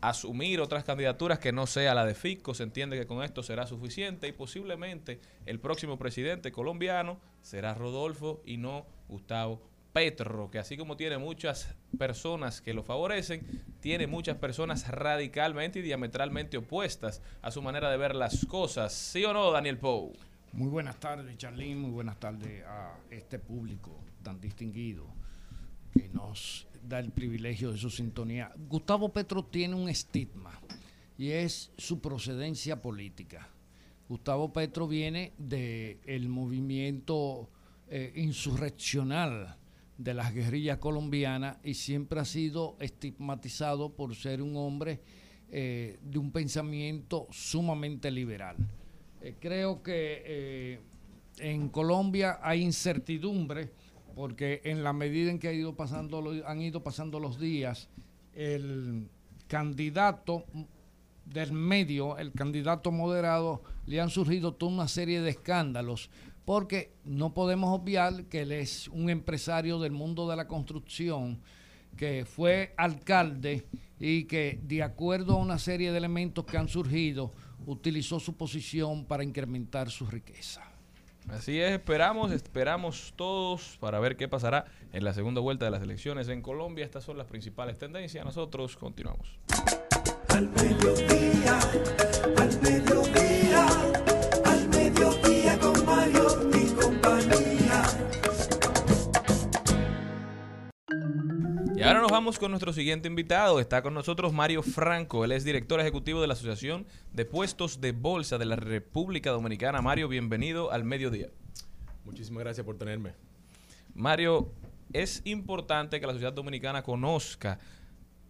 asumir otras candidaturas que no sea la de Fico, se entiende que con esto será suficiente y posiblemente el próximo presidente colombiano será Rodolfo y no Gustavo Petro, que así como tiene muchas personas que lo favorecen, tiene muchas personas radicalmente y diametralmente opuestas a su manera de ver las cosas. ¿Sí o no, Daniel Pou? Muy buenas tardes, Charlene. Muy buenas tardes a este público tan distinguido que nos da el privilegio de su sintonía. Gustavo Petro tiene un estigma y es su procedencia política. Gustavo Petro viene del movimiento eh, insurreccional de las guerrillas colombianas y siempre ha sido estigmatizado por ser un hombre eh, de un pensamiento sumamente liberal. Eh, creo que en Colombia hay incertidumbre porque en la medida en que ha ido pasando, han ido pasando los días, el candidato del medio, el candidato moderado, le han surgido toda una serie de escándalos, porque no podemos obviar que él es un empresario del mundo de la construcción, que fue alcalde y que de acuerdo a una serie de elementos que han surgido, utilizó su posición para incrementar su riqueza. Así es, esperamos, esperamos todos para ver qué pasará en la segunda vuelta de las elecciones en Colombia. Estas son las principales tendencias. Nosotros continuamos. Y ahora nos vamos con nuestro siguiente invitado. Está con nosotros Mario Franco. Él es director ejecutivo de la Asociación de Puestos de Bolsa de la República Dominicana. Mario, bienvenido al mediodía. Muchísimas gracias por tenerme. Mario, es importante que la sociedad dominicana conozca,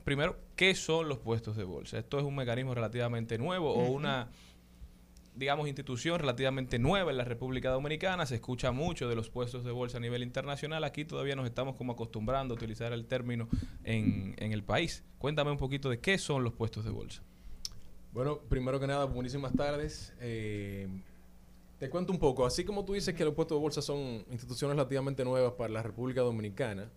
primero, qué son los puestos de bolsa. Esto es un mecanismo relativamente nuevo o una, digamos, institución relativamente nueva en la República Dominicana. Se escucha mucho de los puestos de bolsa a nivel internacional. Aquí todavía nos estamos como acostumbrando a utilizar el término en, en el país. Cuéntame un poquito de qué son los puestos de bolsa. Bueno, primero que nada, buenísimas tardes. Eh, te cuento un poco. Así como tú dices que los puestos de bolsa son instituciones relativamente nuevas para la República Dominicana,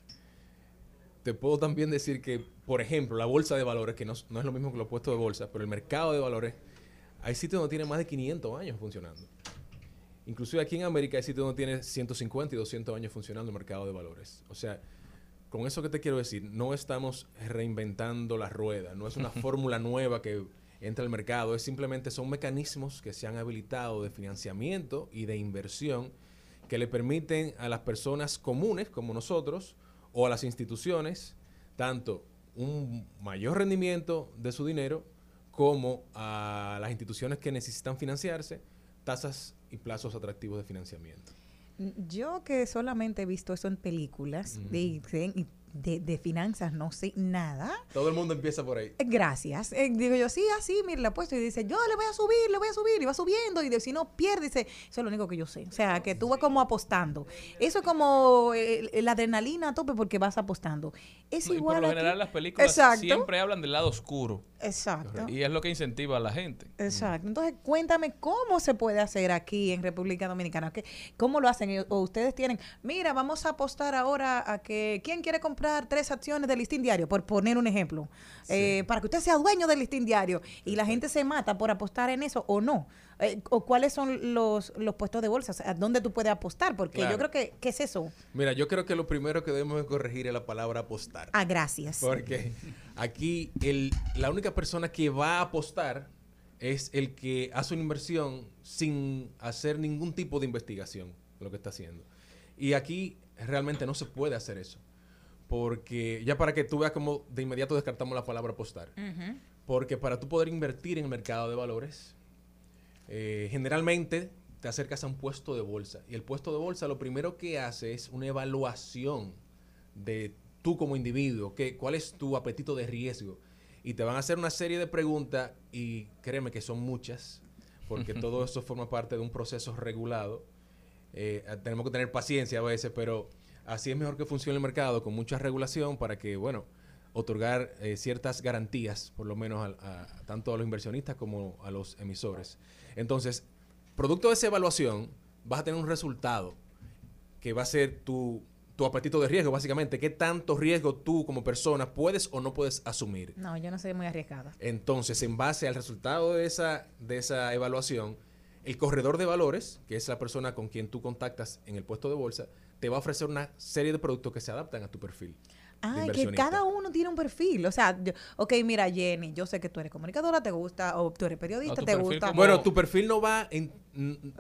te puedo también decir que, por ejemplo, la bolsa de valores, que no, no es lo mismo que los puestos de bolsa, pero el mercado de valores, hay sitios donde tiene más de 500 años funcionando. Inclusive aquí en América hay sitios donde tiene 150 y 200 años funcionando el mercado de valores. O sea, con eso que te quiero decir, no estamos reinventando la rueda, no es una [LAUGHS] fórmula nueva que entra al mercado, es simplemente son mecanismos que se han habilitado de financiamiento y de inversión que le permiten a las personas comunes como nosotros o a las instituciones tanto un mayor rendimiento de su dinero como a las instituciones que necesitan financiarse, tasas y plazos atractivos de financiamiento. Yo que solamente he visto eso en películas de, de, de- de finanzas, no sé nada. Todo el mundo empieza por ahí. Eh, Gracias. Eh, digo yo, sí, así, mira, le apuesto. Y dice, yo le voy a subir, le voy a subir. Y va subiendo. Y de- si no pierde, dice, eso es lo único que yo sé. O sea, que tú vas como apostando. Eso es como eh, la adrenalina a tope porque vas apostando. Es y igual por lo aquí. general las películas Exacto. siempre hablan del lado oscuro. Exacto. Y es lo que incentiva a la gente. Exacto. Entonces, cuéntame cómo se puede hacer aquí en República Dominicana. ¿Qué- ¿Cómo lo hacen? O ustedes tienen, mira, vamos a apostar ahora a que, ¿quién quiere comprar tres acciones del listín diario? Por poner un ejemplo. Eh, para que usted sea dueño del listín diario. Y la gente se mata por apostar en eso o no. Eh, o cuáles son los, los puestos de bolsa, ¿dónde tú puedes apostar? Porque Claro. yo creo que, ¿qué es eso? Mira, yo creo que lo primero que debemos de corregir es la palabra apostar. Ah, gracias. Porque aquí el, la única persona que va a apostar es el que hace una inversión sin hacer ningún tipo de investigación lo que está haciendo. Y aquí realmente no se puede hacer eso. Porque ya para que tú veas como de inmediato descartamos la palabra apostar. Porque para tú poder invertir en el mercado de valores, eh, generalmente te acercas a un puesto de bolsa. Y el puesto de bolsa lo primero que hace es una evaluación de tú como individuo, que, cuál es tu apetito de riesgo. Y te van a hacer una serie de preguntas y créeme que son muchas, porque [LAUGHS] todo eso forma parte de un proceso regulado. Eh, tenemos que tener paciencia a veces, pero así es mejor que funcione el mercado con mucha regulación para que, bueno, otorgar eh, ciertas garantías, por lo menos a, tanto a los inversionistas como a los emisores. Entonces, producto de esa evaluación, vas a tener un resultado que va a ser tu, tu apetito de riesgo, básicamente. ¿Qué tanto riesgo tú como persona puedes o no puedes asumir? No, yo no soy muy arriesgada. Entonces, en base al resultado de esa, de esa evaluación, el corredor de valores, que es la persona con quien tú contactas en el puesto de bolsa, te va a ofrecer una serie de productos que se adaptan a tu perfil. Ah, que cada uno tiene un perfil. O sea, yo- ok, mira, Jenny, yo sé que tú eres comunicadora, te gusta, o tú eres periodista, te gusta. como- Bueno, tu perfil no va en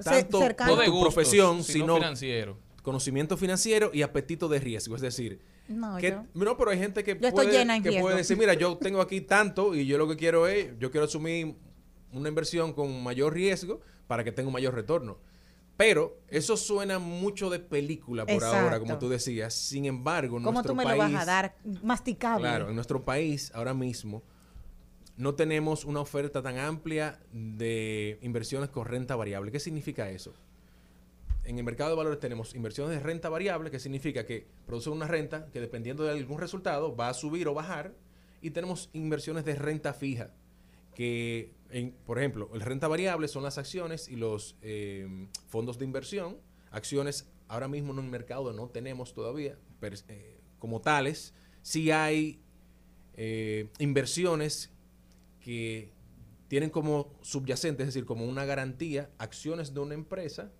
tanto cercano. por tu gustos, profesión, sino sino financiero. conocimiento financiero y apetito de riesgo. Es decir, No, que, yo- no, pero hay gente que, Yo estoy puede, llena en que riesgo. puede decir, mira, yo tengo aquí tanto y yo lo que quiero es, yo quiero asumir una inversión con mayor riesgo para que tenga un mayor retorno. Pero eso suena mucho de película por ahora, como tú decías. Sin embargo, en ¿Cómo nuestro tú me país, lo vas a dar masticable? Claro, en nuestro país ahora mismo no tenemos una oferta tan amplia de inversiones con renta variable. ¿Qué significa eso? En el mercado de valores tenemos inversiones de renta variable, que significa que producen una renta que dependiendo de algún resultado va a subir o bajar. Y tenemos inversiones de renta fija, que, en- por ejemplo, el renta variable son las acciones y los eh, fondos de inversión. Acciones ahora mismo en el mercado no tenemos todavía eh, como tales. Sí hay eh, inversiones que tienen como subyacente, es decir, como una garantía, acciones de una empresa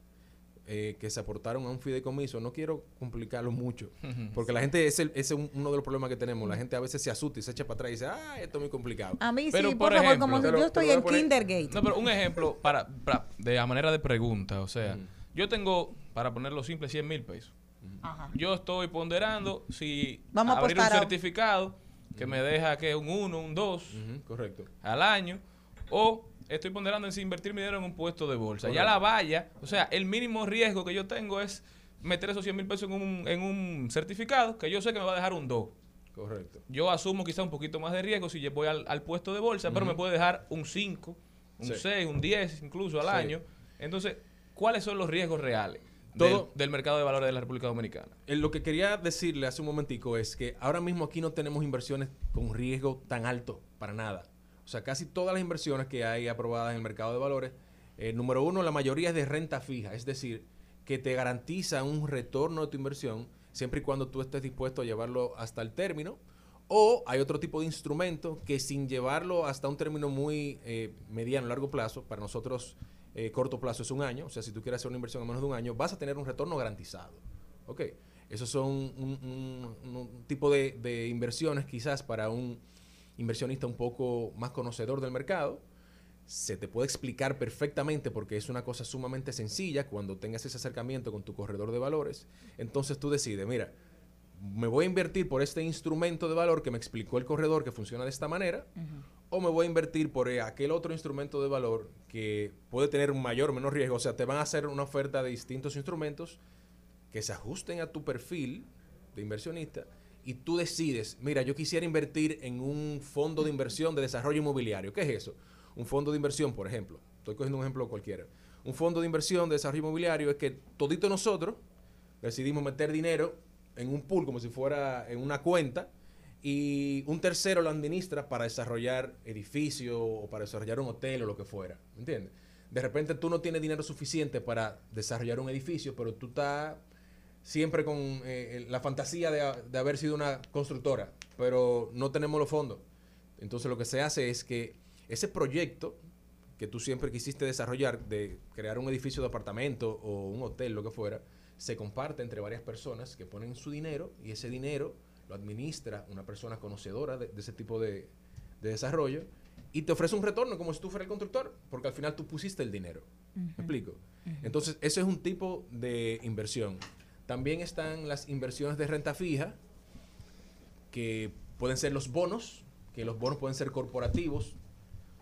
eh, que se aportaron a un fideicomiso. No quiero complicarlo mucho, [LAUGHS] porque la gente, ese ese es un- uno de los problemas que tenemos. La gente a veces se asusta y se echa para atrás y dice, ah, esto es muy complicado. A mí Pero, sí, por por, favor, ejemplo- como si yo estoy en poner- Kindergate. No, pero un ejemplo para, para- de a manera de pregunta, o sea, yo tengo, para ponerlo simple, 100 mil pesos. Ajá. Yo estoy ponderando si Vamos a abrir un a- certificado que me deja que un 1, un 2 correcto. al año, o estoy ponderando en si invertir mi dinero en un puesto de bolsa. Ya la valla, o sea, el mínimo riesgo que yo tengo es meter esos 100 mil pesos en un, en un certificado que yo sé que me va a dejar un 2. Correcto. Yo asumo quizá un poquito más de riesgo si yo voy al, al puesto de bolsa, pero me puede dejar un 5, un Sí. 6, un 10 incluso al Sí. año. Entonces, ¿cuáles son los riesgos reales del mercado de valores de la República Dominicana? Eh, Lo que quería decirle hace un momentico es que ahora mismo aquí no tenemos inversiones con riesgo tan alto, para nada. O sea, casi todas las inversiones que hay aprobadas en el mercado de valores, eh, número uno, la mayoría es de renta fija, es decir, que te garantiza un retorno de tu inversión siempre y cuando tú estés dispuesto a llevarlo hasta el término. O hay otro tipo de instrumento que sin llevarlo hasta un término muy eh, mediano, largo plazo, para nosotros eh, corto plazo es un año, o sea, si tú quieres hacer una inversión en menos de un año, vas a tener un retorno garantizado. Ok, esos son un, tipo de inversiones quizás para un inversionista un poco más conocedor del mercado. Se te puede explicar perfectamente porque es una cosa sumamente sencilla cuando tengas ese acercamiento con tu corredor de valores. Entonces tú decides, mira, me voy a invertir por este instrumento de valor que me explicó el corredor que funciona de esta manera, o me voy a invertir por eh, aquel otro instrumento de valor que puede tener un mayor o menor riesgo. O sea, te van a hacer una oferta de distintos instrumentos que se ajusten a tu perfil de inversionista y tú decides, mira, yo quisiera invertir en un fondo de inversión de desarrollo inmobiliario. ¿Qué es eso? Un fondo de inversión, por ejemplo. Estoy cogiendo un ejemplo cualquiera. Un fondo de inversión de desarrollo inmobiliario es que todito nosotros decidimos meter dinero en un pool como si fuera en una cuenta y un tercero lo administra para desarrollar edificio o para desarrollar un hotel o lo que fuera. ¿Me entiendes? De repente tú no tienes dinero suficiente para desarrollar un edificio, pero tú estás siempre con eh, la fantasía de, de haber sido una constructora, pero no tenemos los fondos. Entonces lo que se hace es que ese proyecto que tú siempre quisiste desarrollar de crear un edificio de apartamento o un hotel, lo que fuera, se comparte entre varias personas que ponen su dinero y ese dinero lo administra una persona conocedora de, de ese tipo de, de desarrollo y te ofrece un retorno como si tú fueras el constructor, porque al final tú pusiste el dinero. ¿Me explico? Entonces, eso es un tipo de inversión. También están las inversiones de renta fija, que pueden ser los bonos, que los bonos pueden ser corporativos.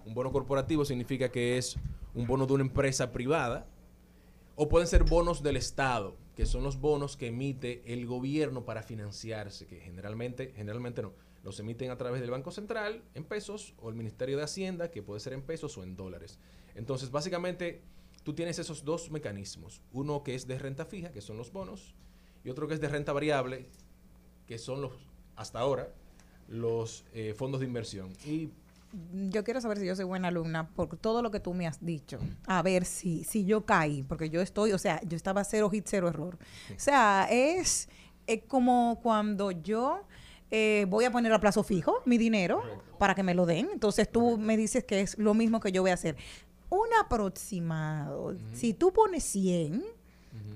Un bono corporativo significa que es un bono de una empresa privada, o pueden ser bonos del Estado, que son los bonos que emite el gobierno para financiarse, que generalmente, generalmente no, los emiten a través del Banco Central en pesos o el Ministerio de Hacienda, que puede ser en pesos o en dólares. Entonces, básicamente, tú tienes esos dos mecanismos. Uno que es de renta fija, que son los bonos, y otro que es de renta variable, que son los, hasta ahora, los eh, fondos de inversión. Y yo quiero saber si yo soy buena alumna por todo lo que tú me has dicho. A ver si, si yo caí, porque yo estoy, o sea, yo estaba cero hit, cero error. O sea, es, es como cuando yo eh, voy a poner a plazo fijo mi dinero para que me lo den. Entonces tú me dices que es lo mismo que yo voy a hacer. Un aproximado, si tú pones 100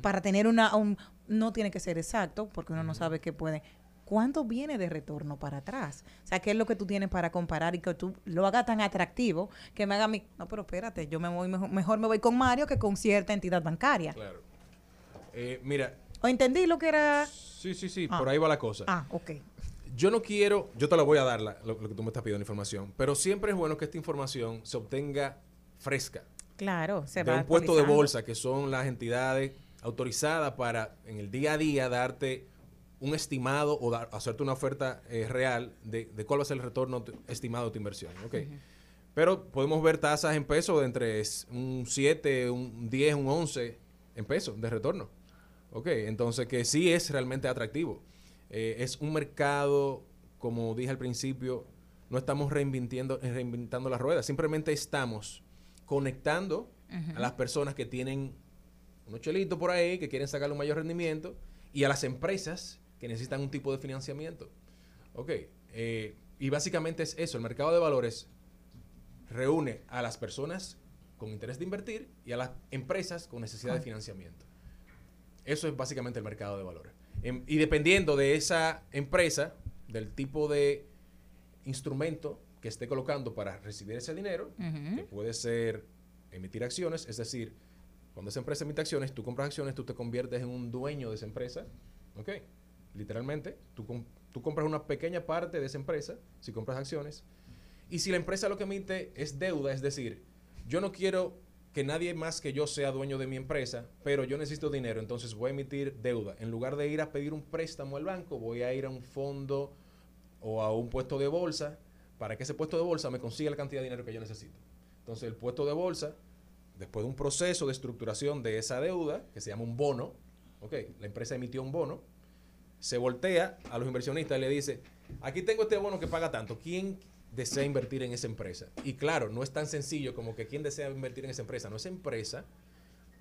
para tener una, un, no tiene que ser exacto, porque uno no sabe qué puede, ¿cuánto viene de retorno para atrás? O sea, ¿qué es lo que tú tienes para comparar y que tú lo hagas tan atractivo que me haga mi... No, pero espérate, yo me voy mejor, mejor me voy con Mario que con cierta entidad bancaria. Claro. Eh, mira. ¿O entendí lo que era...? Sí, sí, sí, Ah. por ahí va la cosa. Ah, ok. Yo no quiero, yo te la voy a dar, la- lo, lo que tú me estás pidiendo, información, pero siempre es bueno que esta información se obtenga fresca. Claro, se de va un puesto de bolsa, que son las entidades autorizadas para en el día a día darte un estimado o dar- hacerte una oferta eh, real de, de cuál va a ser el retorno estimado de tu inversión. ¿ok? Pero podemos ver tasas en pesos de entre un 7, un 10, un 11 en pesos de retorno. ¿ok? Entonces, que sí es realmente atractivo. Eh, es un mercado, como dije al principio, no estamos reinventando, reinventando la rueda, simplemente estamos conectando a las personas que tienen unos chelitos por ahí, que quieren sacarle un mayor rendimiento, y a las empresas que necesitan un tipo de financiamiento. Ok, eh, y básicamente es eso, el mercado de valores reúne a las personas con interés de invertir y a las empresas con necesidad de financiamiento. Eso es básicamente el mercado de valores. Em, y dependiendo de esa empresa, del tipo de instrumento que esté colocando para recibir ese dinero, que puede ser emitir acciones, es decir, cuando esa empresa emite acciones, tú compras acciones, tú te conviertes en un dueño de esa empresa, ¿ok? Literalmente, tú, com- tú compras una pequeña parte de esa empresa, si compras acciones, y si la empresa lo que emite es deuda, es decir, yo no quiero que nadie más que yo sea dueño de mi empresa, pero yo necesito dinero, entonces voy a emitir deuda. En lugar de ir a pedir un préstamo al banco, voy a ir a un fondo o a un puesto de bolsa para que ese puesto de bolsa me consiga la cantidad de dinero que yo necesito. Entonces el puesto de bolsa, después de un proceso de estructuración de esa deuda, que se llama un bono, ok, la empresa emitió un bono, se voltea a los inversionistas y le dice, aquí tengo este bono que paga tanto, ¿quién desea invertir en esa empresa? Y claro, no es tan sencillo como que quién desea invertir en esa empresa, no esa empresa,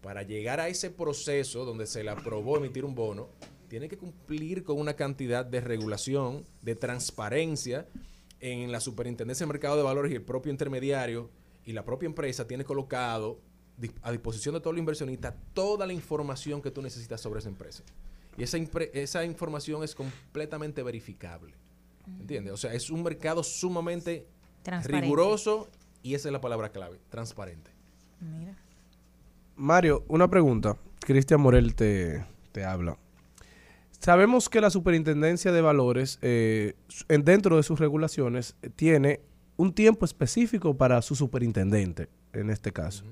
para llegar a ese proceso donde se le aprobó emitir un bono, tiene que cumplir con una cantidad de regulación, de transparencia en la superintendencia del mercado de valores y el propio intermediario y la propia empresa tiene colocado a disposición de todos los inversionistas toda la información que tú necesitas sobre esa empresa. Y esa, impre- esa información es completamente verificable. ¿Entiendes? O sea, es un mercado sumamente riguroso y esa es la palabra clave, transparente. Mira. Mario, una pregunta. Cristian Morel te, te habla. Sabemos que la Superintendencia de Valores, eh, dentro de sus regulaciones, eh, tiene un tiempo específico para su superintendente, en este caso,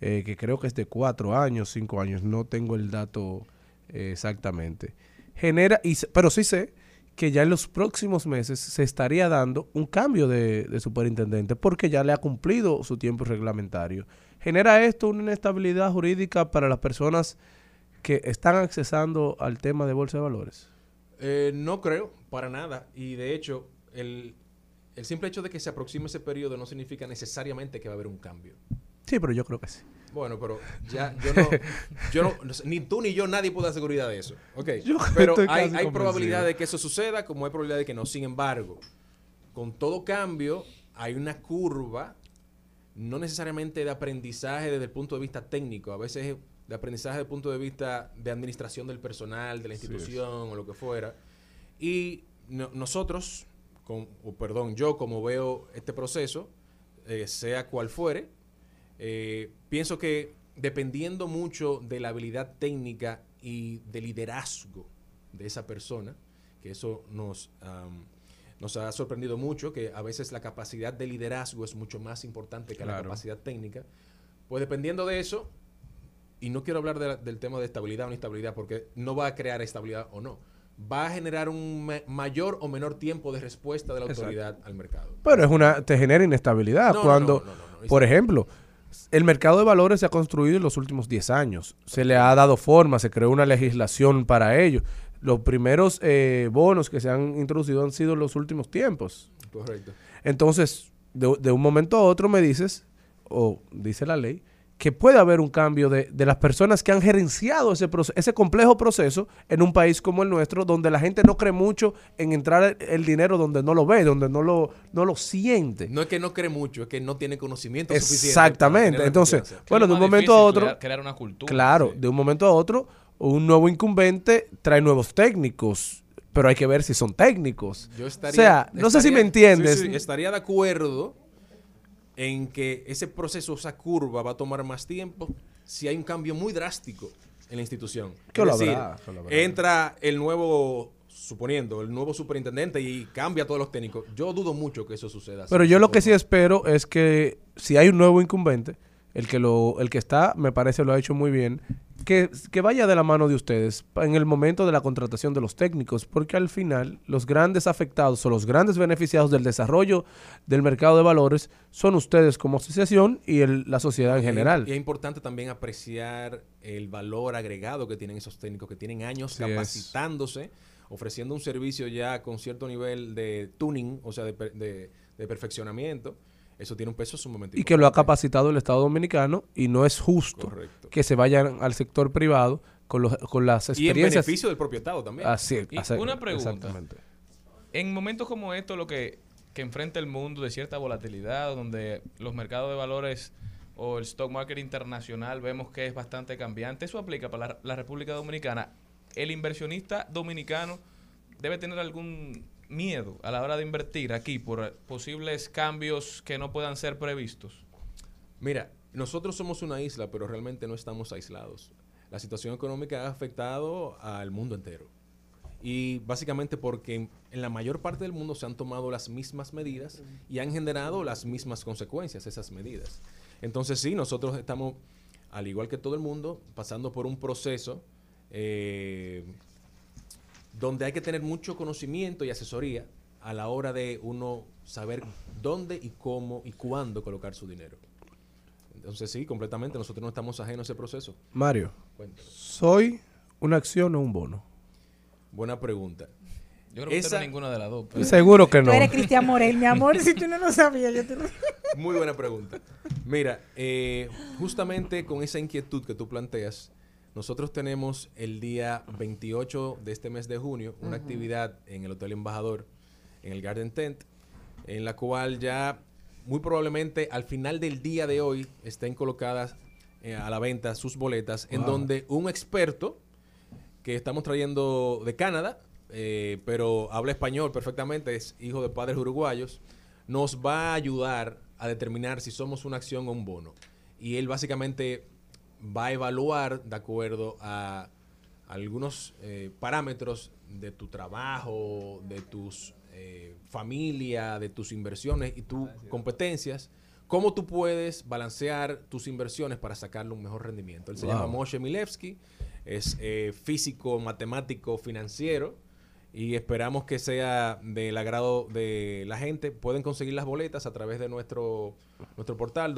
eh, que creo que es de cuatro años, cinco años, no tengo el dato eh, exactamente. Genera, y, pero sí sé que ya en los próximos meses se estaría dando un cambio de, de superintendente porque ya le ha cumplido su tiempo reglamentario. ¿Genera esto una inestabilidad jurídica para las personas que están accesando al tema de bolsa de valores? Eh, no creo, para nada. Y de hecho, el, el simple hecho de que se aproxime ese periodo no significa necesariamente que va a haber un cambio. Sí, pero yo creo que sí. Bueno, pero ya yo no, yo no, ni tú ni yo, nadie puede dar seguridad de eso. Ok, [LAUGHS] Yo pero hay, hay probabilidad de que eso suceda, como hay probabilidad de que no. Sin embargo, con todo cambio, hay una curva, no necesariamente de aprendizaje desde el punto de vista técnico, a veces es de aprendizaje desde el punto de vista de administración del personal, de la institución o lo que fuera. Y no- nosotros, con, o perdón, yo como veo este proceso, eh, sea cual fuere, eh, pienso que dependiendo mucho de la habilidad técnica y de liderazgo de esa persona, que eso nos, nos ha sorprendido mucho, que a veces la capacidad de liderazgo es mucho más importante que la capacidad técnica, pues dependiendo de eso, y no quiero hablar de la- del tema de estabilidad o inestabilidad, porque no va a crear estabilidad o no, va a generar un ma- mayor o menor tiempo de respuesta de la Exacto. autoridad al mercado. Pero es una, te genera inestabilidad No, cuando, no, no, por ejemplo, el mercado de valores se ha construido en los últimos 10 años. Se le ha dado forma, se creó una legislación para ello. los primeros eh, bonos que se han introducido han sido en los últimos tiempos. Correcto. Entonces, de, de un momento a otro me dices, o dice la ley, que puede haber un cambio de, de las personas que han gerenciado ese, ese complejo proceso en un país como el nuestro, donde la gente no cree mucho en entrar el, dinero donde no lo ve, donde no lo, no lo siente. No es que no cree mucho, es que no tiene conocimiento suficiente. Exactamente. Entonces, bueno, de un momento a otro. crear- crear una cultura, Claro, de un momento a otro, un nuevo incumbente trae nuevos técnicos, pero hay que ver si son técnicos. Yo estaría, o sea, no sé si me entiendes. sí, sí, estaría de acuerdo en que ese proceso, esa curva va a tomar más tiempo si hay un cambio muy drástico en la institución. Que es lo decir, habrá, que lo habrá. entra el nuevo, suponiendo, el nuevo superintendente y cambia a todos los técnicos. Yo dudo mucho que eso suceda. Pero así. yo lo que sí espero es que si hay un nuevo incumbente, el que lo, el que está, me parece lo ha hecho muy bien, que, que vaya de la mano de ustedes en el momento de la contratación de los técnicos, porque al final los grandes afectados o los grandes beneficiados del desarrollo del mercado de valores son ustedes como asociación y el- la sociedad en general. Y es importante también apreciar el valor agregado que tienen esos técnicos que tienen años es. capacitándose, ofreciendo un servicio ya con cierto nivel de tuning, o sea, de- de perfeccionamiento. Eso tiene un peso sumamente y que lo ha capacitado el Estado Dominicano y no es justo que se vayan al sector privado con, los, con las Y en experiencias. beneficio del propio Estado también. Así, Y así- una pregunta. exactamente. En momentos como estos, lo que, que enfrenta el mundo de cierta volatilidad, donde los mercados de valores o el stock market internacional vemos que es bastante cambiante, eso aplica para la, la República Dominicana. El inversionista dominicano debe tener algún miedo a la hora de invertir aquí por posibles cambios que no puedan ser previstos. Mira, nosotros somos una isla, pero realmente no estamos aislados. La situación económica ha afectado al mundo entero. Y básicamente porque en, la mayor parte del mundo se han tomado las mismas medidas y han generado las mismas consecuencias esas medidas. Entonces sí, nosotros estamos, al igual que todo el mundo, pasando por un proceso eh, donde hay que tener mucho conocimiento y asesoría a la hora de uno saber dónde y cómo y cuándo colocar su dinero. Entonces sí, completamente, nosotros no estamos ajenos a ese proceso. Mario, Cuéntame. ¿soy una acción o un bono? Buena pregunta. Yo creo que usted no ninguna de las dos. pero- Seguro que Tú no. eres Cristian Morel, mi amor. Si tú no lo sabías, yo te lo... Muy buena pregunta. Mira, eh, justamente con esa inquietud que tú planteas, nosotros tenemos el día 28 de este mes de junio una actividad en el Hotel Embajador, en el Garden Tent, en la cual ya muy probablemente al final del día de hoy estén colocadas eh, a la venta sus boletas, en donde un experto que estamos trayendo de Canadá, eh, pero habla español perfectamente, es hijo de padres uruguayos, nos va a ayudar a determinar si somos una acción o un bono. Y él básicamente va a evaluar de acuerdo a algunos eh, parámetros de tu trabajo, de tus eh, familia, de tus inversiones y tus competencias, cómo tú puedes balancear tus inversiones para sacarle un mejor rendimiento. Él se llama Moshe Milevsky, es eh, físico, matemático, financiero y esperamos que sea del agrado de la gente. Pueden conseguir las boletas a través de nuestro, nuestro portal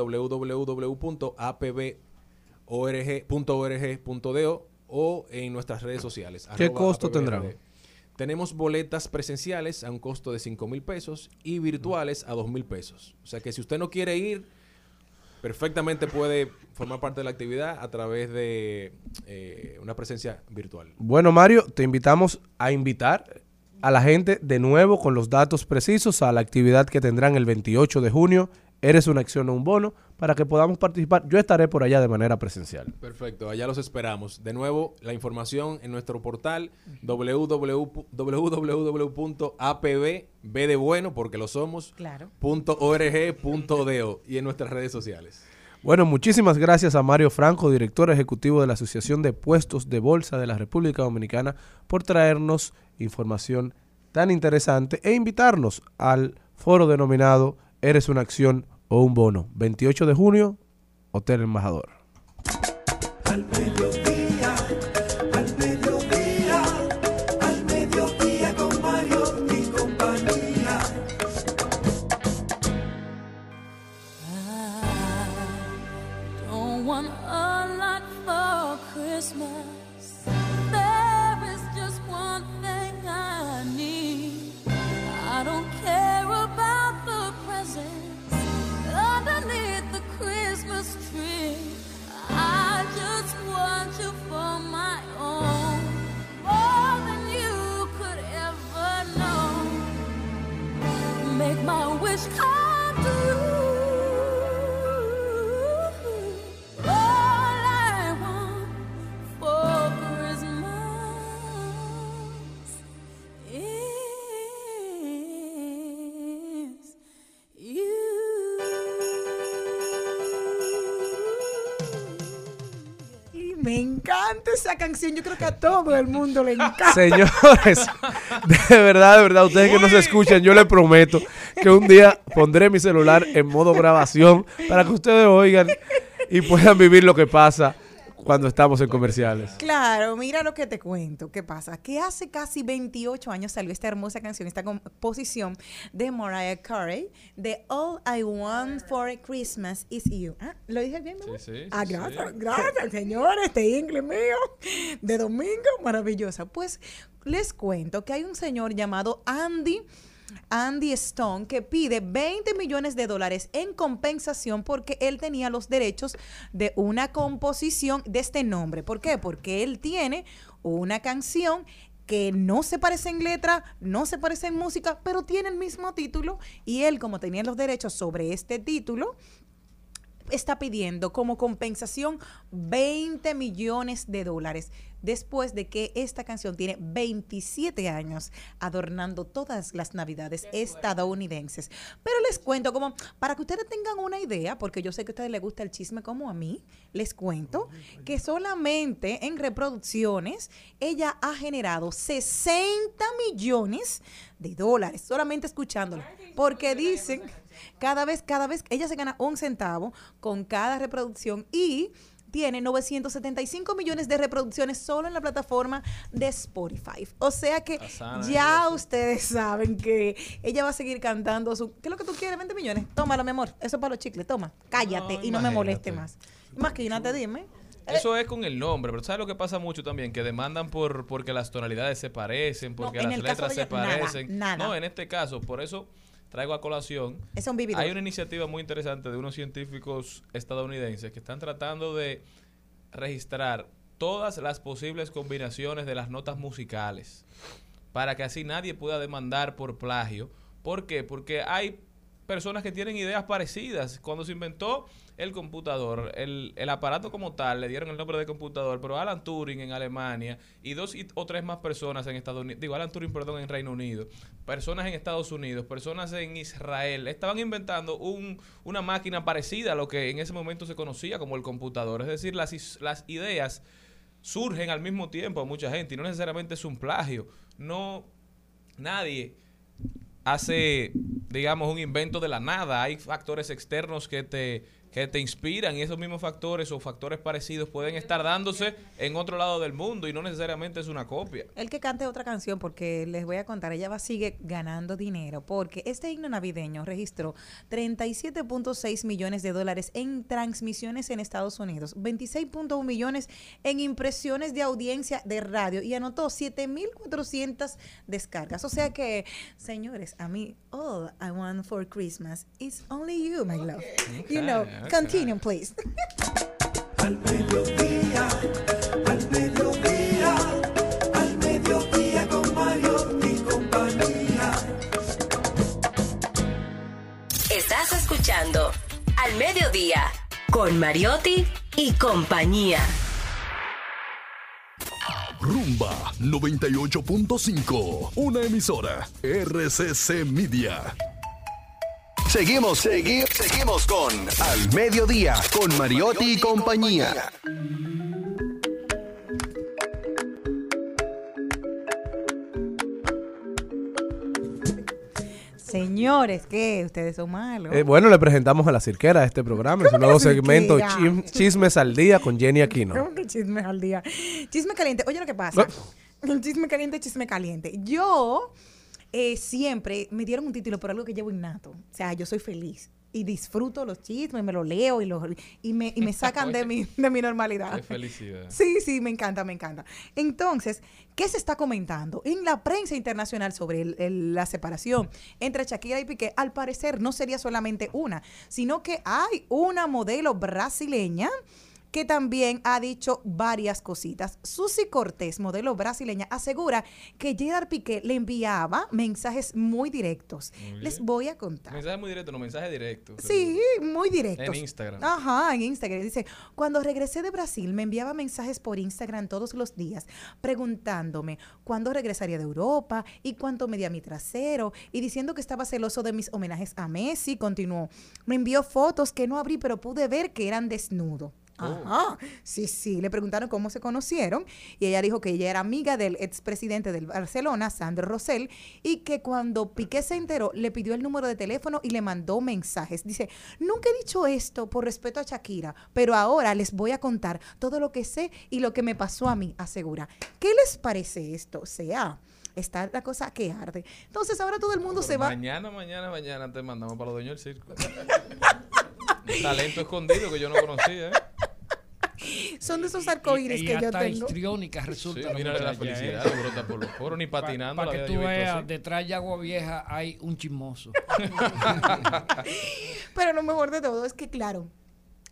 www.apborg.org.do o en nuestras redes sociales. ¿Qué costo APBRD. tendrán? Tenemos boletas presenciales a un costo de 5 mil pesos y virtuales a 2 mil pesos. O sea que si usted no quiere ir, perfectamente puede formar parte de la actividad a través de eh, una presencia virtual. Bueno, Mario, te invitamos a invitar a la gente de nuevo con los datos precisos a la actividad que tendrán el 28 de junio. Eres una acción o un bono para que podamos participar. Yo estaré por allá de manera presencial. Perfecto, allá los esperamos. De nuevo, la información en nuestro portal www- www.apb, B de bueno, porque lo somos, Claro. punto org punto do, y en nuestras redes sociales. Bueno, muchísimas gracias a Mario Franco, director ejecutivo de la Asociación de Puestos de Bolsa de la República Dominicana, por traernos información tan interesante e invitarnos al foro denominado Eres una acción o un bono. 28 de junio, Hotel Embajador. Canción. Yo creo que a todo el mundo le encanta. Señores, [LAUGHS] de verdad, de verdad, ustedes que nos escuchan, yo les prometo que un día pondré mi celular en modo grabación para que ustedes oigan y puedan vivir lo que pasa cuando estamos en comerciales. Claro, mira lo que te cuento. ¿Qué pasa? Que hace casi 28 años salió esta hermosa canción, esta composición de Mariah Carey, de All I Want for Christmas Is You. Ah, ¿Lo dije bien, amor? Sí, sí, Ah, sí, gracias, sí. gracias, señores. Este inglés mío de domingo, maravillosa. Pues les cuento que hay un señor llamado Andy. Andy Stone, que pide 20 millones de dólares en compensación porque él tenía los derechos de una composición de este nombre. ¿Por qué? Porque él tiene una canción que no se parece en letra, no se parece en música, pero tiene el mismo título y él, como tenía los derechos sobre este título, está pidiendo como compensación 20 millones de dólares después de que esta canción tiene 27 años adornando todas las navidades estadounidenses. Pero les cuento como para que ustedes tengan una idea, porque yo sé que a ustedes les gusta el chisme como a mí, les cuento que solamente en reproducciones ella ha generado 60 millones de dólares solamente escuchándola, porque dicen cada vez, cada vez, ella se gana un centavo con cada reproducción y tiene 975 millones de reproducciones solo en la plataforma de Spotify. O sea que Asana, ya ustedes saben que ella va a seguir cantando su... ¿Qué es lo que tú quieres? 20 millones. Tómalo, mi amor. Eso es para los chicles. Toma. Cállate y no me moleste más. Imagínate, dime. Eso es con el nombre, pero ¿sabes lo que pasa mucho también? Que demandan por porque las tonalidades se parecen, porque las letras se nada, parecen. nada. No, en este caso, por eso traigo a colación. Es un vividor. Hay una iniciativa muy interesante de unos científicos estadounidenses que están tratando de registrar todas las posibles combinaciones de las notas musicales para que así nadie pueda demandar por plagio. ¿Por qué? Porque hay personas que tienen ideas parecidas. Cuando se inventó el computador, el, el aparato como tal, le dieron el nombre de computador, pero Alan Turing en Alemania y dos y- o tres más personas en Estados Unidos, digo Alan Turing, perdón, en Reino Unido, personas en Estados Unidos, personas en Israel, estaban inventando un, una máquina parecida a lo que en ese momento se conocía como el computador. Es decir, las, las ideas surgen al mismo tiempo a mucha gente y no necesariamente es un plagio. No, nadie hace, digamos, un invento de la nada. Hay factores externos que te, que te inspiran y esos mismos factores o factores parecidos pueden estar dándose en otro lado del mundo y no necesariamente es una copia. El que cante otra canción, porque les voy a contar, ella va a sigue ganando dinero, porque este himno navideño registró 37.6 millones de dólares en transmisiones en Estados Unidos, 26.1 millones en impresiones de audiencia de radio y anotó 7.400 descargas. O sea que, señores, a mí, all I want for Christmas is only you, my love. You know. Continue, please. [LAUGHS] Al mediodía, al mediodía, al mediodía con Mario y compañía. Estás escuchando Al Mediodía con Mariotti y compañía. Rumba 98.5, una emisora RCC Media. Seguimos, seguimos, seguimos con Al Mediodía, con Mariotti y compañía. Señores, ¿qué? Ustedes son malos. Eh, bueno, le presentamos a la cirquera de este programa. Es un nuevo segmento Chismes al Día con Jenny Aquino. ¿Cómo que chisme al día? Chisme caliente. Oye, lo que pasa. chisme caliente, chisme caliente. Yo eh, siempre me dieron un título por algo que llevo innato. O sea, yo soy feliz. Y disfruto los chismes, me los leo y, los, y, me, y me [LAUGHS] sacan de, mi, de mi normalidad. Qué felicidad. Sí, sí, me encanta, me encanta. Entonces, ¿qué se está comentando en la prensa internacional sobre el- el- la separación entre Shakira y Piqué? Al parecer no sería solamente una, sino que hay una modelo brasileña que también ha dicho varias cositas. Susi Cortés, modelo brasileña, asegura que Gerard Piqué le enviaba mensajes muy directos. Muy Les voy a contar. Mensaje muy directo, no mensaje directo. Sí, muy directos. En Instagram. Ajá, en Instagram. Dice, cuando regresé de Brasil me enviaba mensajes por Instagram todos los días preguntándome cuándo regresaría de Europa y cuánto medía mi trasero y diciendo que estaba celoso de mis homenajes a Messi. Continuó, me envió fotos que no abrí pero pude ver que eran desnudo. Ajá, sí, sí, le preguntaron cómo se conocieron y ella dijo que ella era amiga del expresidente del Barcelona, Sandro Rosell, y que cuando Piqué se enteró le pidió el número de teléfono y le mandó mensajes. Dice, nunca he dicho esto por respeto a Shakira, pero ahora les voy a contar todo lo que sé y lo que me pasó a mí, asegura. ¿Qué les parece esto? O sea, está la cosa que arde. Entonces ahora todo el mundo se va... Mañana, mañana, mañana te mandamos para los dueños del circo. [LAUGHS] Un talento escondido que yo no conocía, ¿eh? Son de esos arcoíris que yo tengo. histriónica resulta. Sí, la mira la ¿eh? felicidad, brota por los poros, ni patinando. Para que tú veas, detrás de Agua Vieja hay un chismoso. [LAUGHS] Pero lo mejor de todo es que, claro,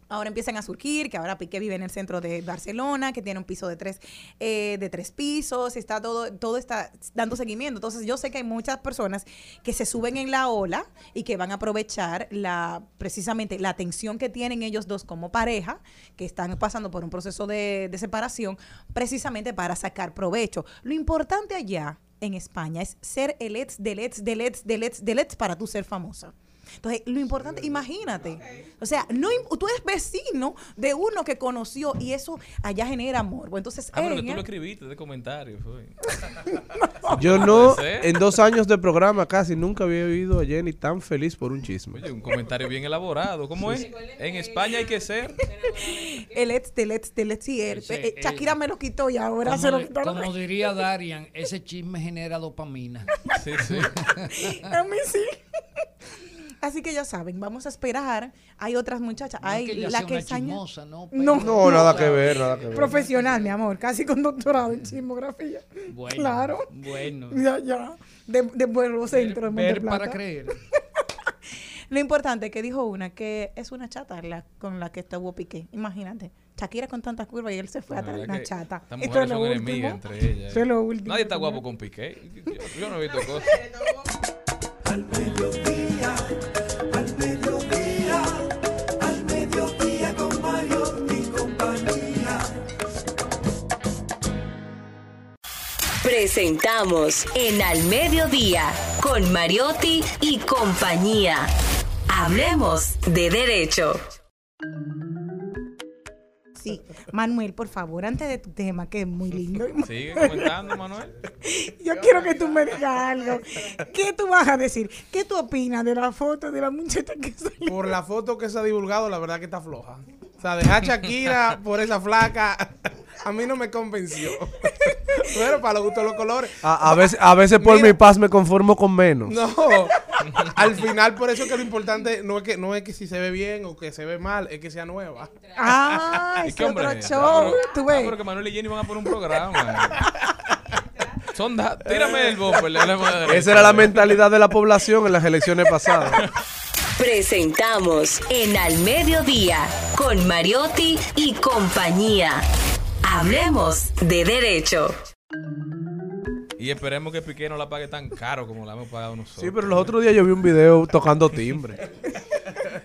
ahora empiezan a surgir, que ahora Piqué vive en el centro de Barcelona, que tiene un piso de tres, eh, de tres pisos, está todo, todo está dando seguimiento. Entonces yo sé que hay muchas personas que se suben en la ola y que van a aprovechar la, precisamente la tensión que tienen ellos dos como pareja, que están pasando por un proceso de, de separación, precisamente para sacar provecho. Lo importante allá en España es ser el ex del ex del ex del ex del ex para tú ser famosa. Entonces, lo importante, imagínate. O sea, no, tú eres vecino de uno que conoció y eso allá genera amor. Bueno, Entonces, Ah, pero que tú ella- lo escribiste de comentarios. fue. [LAUGHS] Yo no, Puede ser. en dos años de programa casi nunca había oído a Jenny tan feliz por un chisme. Oye, un comentario bien elaborado. ¿Cómo es? En España hay que ser. [LAUGHS] el ex del ex del ex y eh, Shakira me lo quitó y ahora Como, se lo quitó. como diría Darian, ese chisme genera dopamina. Sí, sí. [LAUGHS] A mí sí. Así que ya saben, vamos a esperar. Hay otras muchachas. No es Hay que la sea que es chismosa, ¿no? No, No, nada que ver, nada que ver. Profesional, mi amor, casi con doctorado en chismografía. Bueno, claro. bueno. Ya, ya. De, de Vuelo Centro Ver para creer. [LAUGHS] Lo importante que dijo una que es una chata la, con la que estuvo Piqué. Imagínate. Shakira con tantas curvas y él se fue La atrás de una chata. Estas Esto mujeres es lo son último. enemigas entre ellas. Eso es lo último. Nadie está guapo con Piqué. Yo, yo no he visto cosas. [LAUGHS] Presentamos en Al Mediodía con Mariotti y compañía. Hablemos de derecho. Sí, Manuel, por favor, antes de tu tema, que es muy lindo. [LAUGHS] Sigue comentando, Manuel. Yo quiero que tú me digas algo. ¿Qué tú vas a decir? ¿Qué tú opinas de la foto de la muchacha que salió? Por la foto que se ha divulgado, la verdad que está floja. O sea, dejar Shakira por esa flaca, a mí no me convenció. Pero para los gustos los colores. A, a veces, a veces por Mira, mi paz me conformo con menos. No, [LAUGHS] al final por eso que lo importante no es que no es que si se ve bien o que se ve mal, es que sea nueva. Ah, ¿Y es qué hombre otro es? show. Ah, pero- Tú ah, ves. pero que Manuel y Jenny van a poner un programa. [LAUGHS] Son da- Tírame el bumper, le hablamos de derecho. Esa era la mentalidad de la población en las elecciones pasadas. Presentamos en Al Mediodía con Mariotti y compañía. Hablemos de derecho. Y esperemos que Piqué no la pague tan caro como la hemos pagado nosotros. Sí, pero los otros días yo vi un video tocando timbre.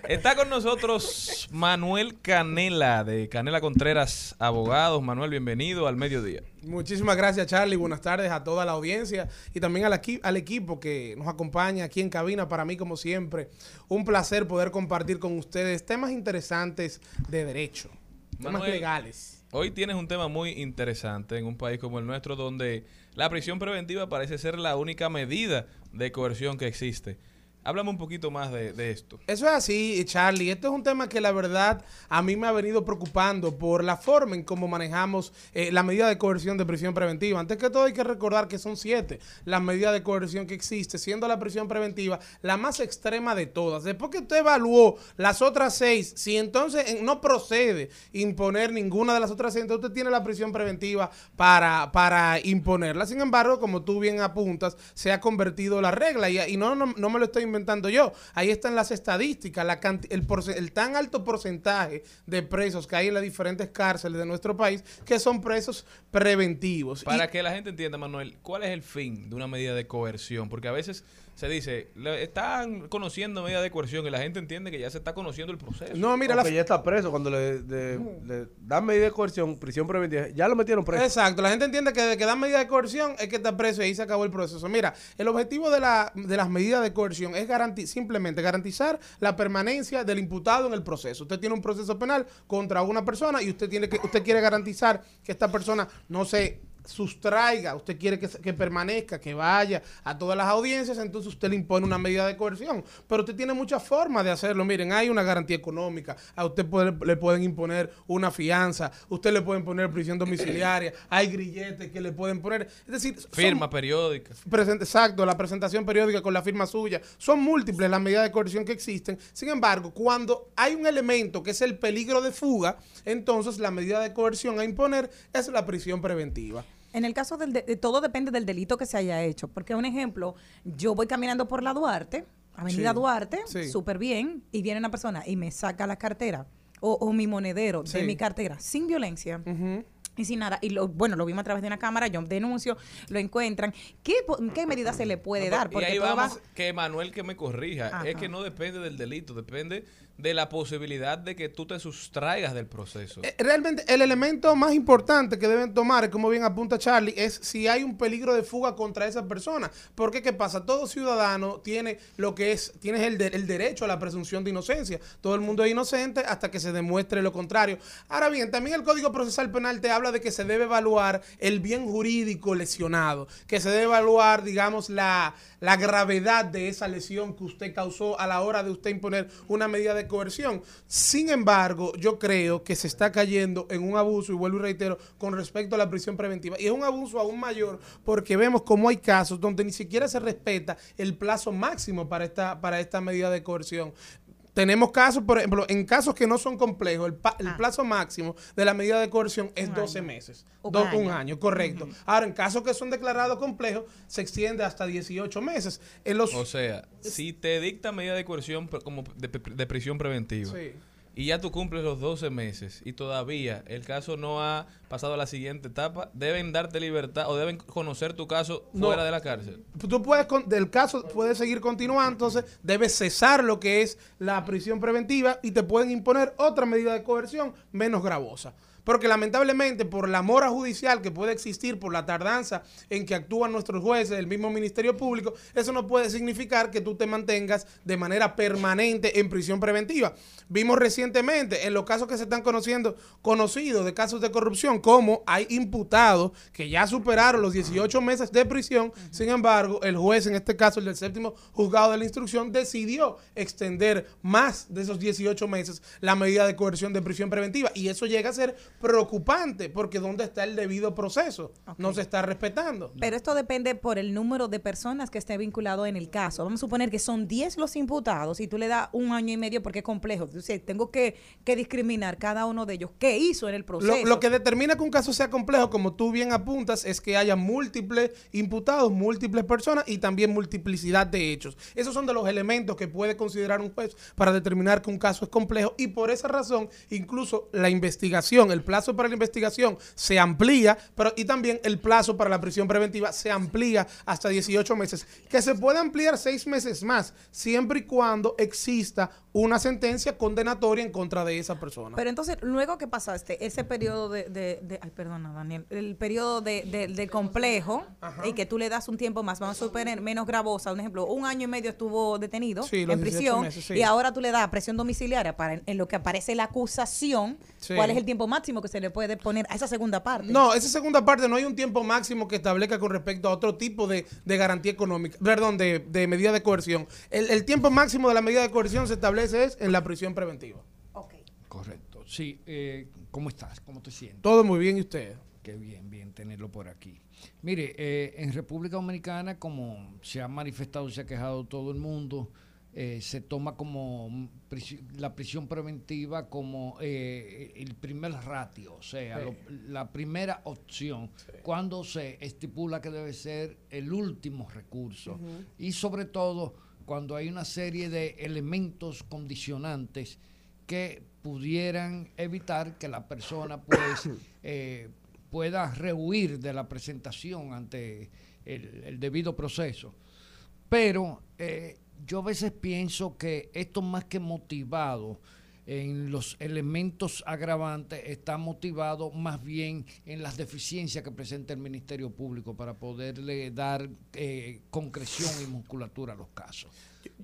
Está con nosotros Manuel Canela de Canela Contreras Abogados. Manuel, bienvenido al mediodía. Muchísimas gracias, Charlie. Buenas tardes a toda la audiencia y también al, equi- al equipo que nos acompaña aquí en cabina. Para mí, como siempre, un placer poder compartir con ustedes temas interesantes de derecho, temas Manuel, legales. Hoy tienes un tema muy interesante en un país como el nuestro donde la prisión preventiva parece ser la única medida de coerción que existe. Háblame un poquito más de, esto. Eso es así, Charlie. Este es un tema que la verdad a mí me ha venido preocupando por la forma en cómo manejamos eh, la medida de coerción de prisión preventiva. Antes que todo hay que recordar que son siete las medidas de coerción que existe, siendo la prisión preventiva la más extrema de todas. Después que usted evaluó las otras seis, si entonces eh, no procede imponer ninguna de las otras seis, entonces usted tiene la prisión preventiva para, para imponerla. Sin embargo, como tú bien apuntas, se ha convertido la regla y, y no, no, no me lo estoy inventando yo. Ahí están las estadísticas, la el, el tan alto porcentaje de presos que hay en las diferentes cárceles de nuestro país que son presos preventivos. Para Y- que la gente entienda, Manuel, ¿cuál es el fin de una medida de coerción? Porque a veces se dice, le- están conociendo medida de coerción y la gente entiende que ya se está conociendo el proceso. No, mira, la- ya está preso cuando le, de- le dan medida de coerción, prisión preventiva. Ya lo metieron preso. Exacto, la gente entiende que desde que dan medida de coerción es que está preso y ahí se acabó el proceso. Mira, el objetivo de, la, de las medidas de coerción es garanti- simplemente garantizar la permanencia del imputado en el proceso. Usted tiene un proceso penal contra una persona y usted tiene que usted quiere garantizar que esta persona no se sustraiga, usted quiere que, que permanezca, que vaya a todas las audiencias, entonces usted le impone una medida de coerción. Pero usted tiene muchas formas de hacerlo. Miren, hay una garantía económica, a usted puede- le pueden imponer una fianza, usted le pueden poner prisión domiciliaria, [CLEARS THROAT] hay grilletes que le pueden poner. Es decir, son- Firma periódica. Presente, exacto, la presentación periódica con la firma suya. Son múltiples las medidas de coerción que existen. Sin embargo, cuando hay un elemento que es el peligro de fuga, entonces la medida de coerción a imponer es la prisión preventiva. En el caso del de, de- todo depende del delito que se haya hecho. Porque un ejemplo, yo voy caminando por la Duarte, Avenida Sí, Duarte, sí. súper bien, y viene una persona y me saca la cartera o, o mi monedero de mi cartera sin violencia. Y sin nada, y lo, bueno, lo vimos a través de una cámara, yo denuncio, lo encuentran. ¿Qué, qué medida se le puede No, dar? y Porque ahí todo va- vamos, que Manuel que me corrija, Ajá. es que no depende del delito, depende de la posibilidad de que tú te sustraigas del proceso. Eh, Realmente el elemento más importante que deben tomar, como bien apunta Charlie, es si hay un peligro de fuga contra esa persona. Porque qué pasa, todo ciudadano tiene lo que es, tiene el, el derecho a la presunción de inocencia. Todo el mundo es inocente hasta que se demuestre lo contrario. Ahora bien, también el Código Procesal Penal te habla de que se debe evaluar el bien jurídico lesionado, que se debe evaluar, digamos, la, la gravedad de esa lesión que usted causó a la hora de usted imponer una medida de coerción. Sin embargo, yo creo que se está cayendo en un abuso, y vuelvo y reitero, con respecto a la prisión preventiva. Y es un abuso aún mayor porque vemos cómo hay casos donde ni siquiera se respeta el plazo máximo para esta, para esta medida de coerción. Tenemos casos, por ejemplo, en casos que no son complejos, el, pa- el plazo máximo de la medida de coerción es 12 meses. Un Do- año. un año, correcto. Ahora, en casos que son declarados complejos, se extiende hasta 18 meses. En los, O sea, si te dicta medida de coerción como de, de prisión preventiva Sí. Y ya tú cumples los 12 meses y todavía el caso no ha pasado a la siguiente etapa, deben darte libertad o deben conocer tu caso No. fuera de la cárcel. tú puedes, con- del caso puedes seguir continuando, entonces debes cesar lo que es la prisión preventiva y te pueden imponer otra medida de coerción menos gravosa. Porque lamentablemente por la mora judicial que puede existir, por la tardanza en que actúan nuestros jueces, el mismo Ministerio Público, eso no puede significar que tú te mantengas de manera permanente en prisión preventiva. Vimos recientemente en los casos que se están conociendo, conocidos de casos de corrupción, como hay imputados que ya superaron los 18 meses de prisión, sin embargo, el juez, en este caso el del séptimo juzgado de la instrucción, decidió extender más de esos 18 meses la medida de coerción de prisión preventiva. Y eso llega a ser preocupante, porque ¿dónde está el debido proceso? No se está respetando. Pero esto depende por el número de personas que esté vinculado en el caso. Vamos a suponer que son 10 los imputados y tú le das un año y medio porque es complejo. Entonces, tengo que, que discriminar cada uno de ellos. ¿Qué hizo en el proceso? Lo, lo que determina que un caso sea complejo, como tú bien apuntas, es que haya múltiples imputados, múltiples personas y también multiplicidad de hechos. Esos son de los elementos que puede considerar un juez para determinar que un caso es complejo y por esa razón incluso la investigación, el plazo para la investigación se amplía, pero y también el plazo para la prisión preventiva se amplía hasta 18 meses, que se puede ampliar seis meses más, siempre y cuando exista una sentencia condenatoria en contra de esa persona. Pero entonces, luego que pasaste ese periodo de, de- de- ay, perdona, Daniel, el periodo de, de- del complejo y que tú le das un tiempo más, vamos a suponer menos gravosa, un ejemplo, un año y medio estuvo detenido Sí, en 18 prisión meses, sí. y ahora tú le das presión domiciliaria para en, en lo que aparece la acusación, Sí. ¿cuál es el tiempo máximo que se le puede poner a esa segunda parte? No, esa segunda parte no hay un tiempo máximo que establezca con respecto a otro tipo de, de garantía económica, perdón, de, de medida de coerción. El, el tiempo máximo de la medida de coerción se establece es en la prisión preventiva. Correcto. Sí, eh, ¿cómo estás? ¿Cómo te sientes? Todo muy bien, ¿y usted? Qué bien, bien tenerlo por aquí. Mire, eh, en República Dominicana, como se ha manifestado y se ha quejado todo el mundo, eh, se toma como la prisión preventiva como eh, el primer ratio, o sea, Sí. lo- la primera opción, cuando se estipula que debe ser el último recurso. Y sobre todo cuando hay una serie de elementos condicionantes que pudieran evitar que la persona pues [COUGHS] eh, pueda rehuir de la presentación ante el, el debido proceso. Pero eh, yo a veces pienso que esto más que motivado en los elementos agravantes está motivado más bien en las deficiencias que presenta el Ministerio Público para poderle dar eh, concreción y musculatura a los casos.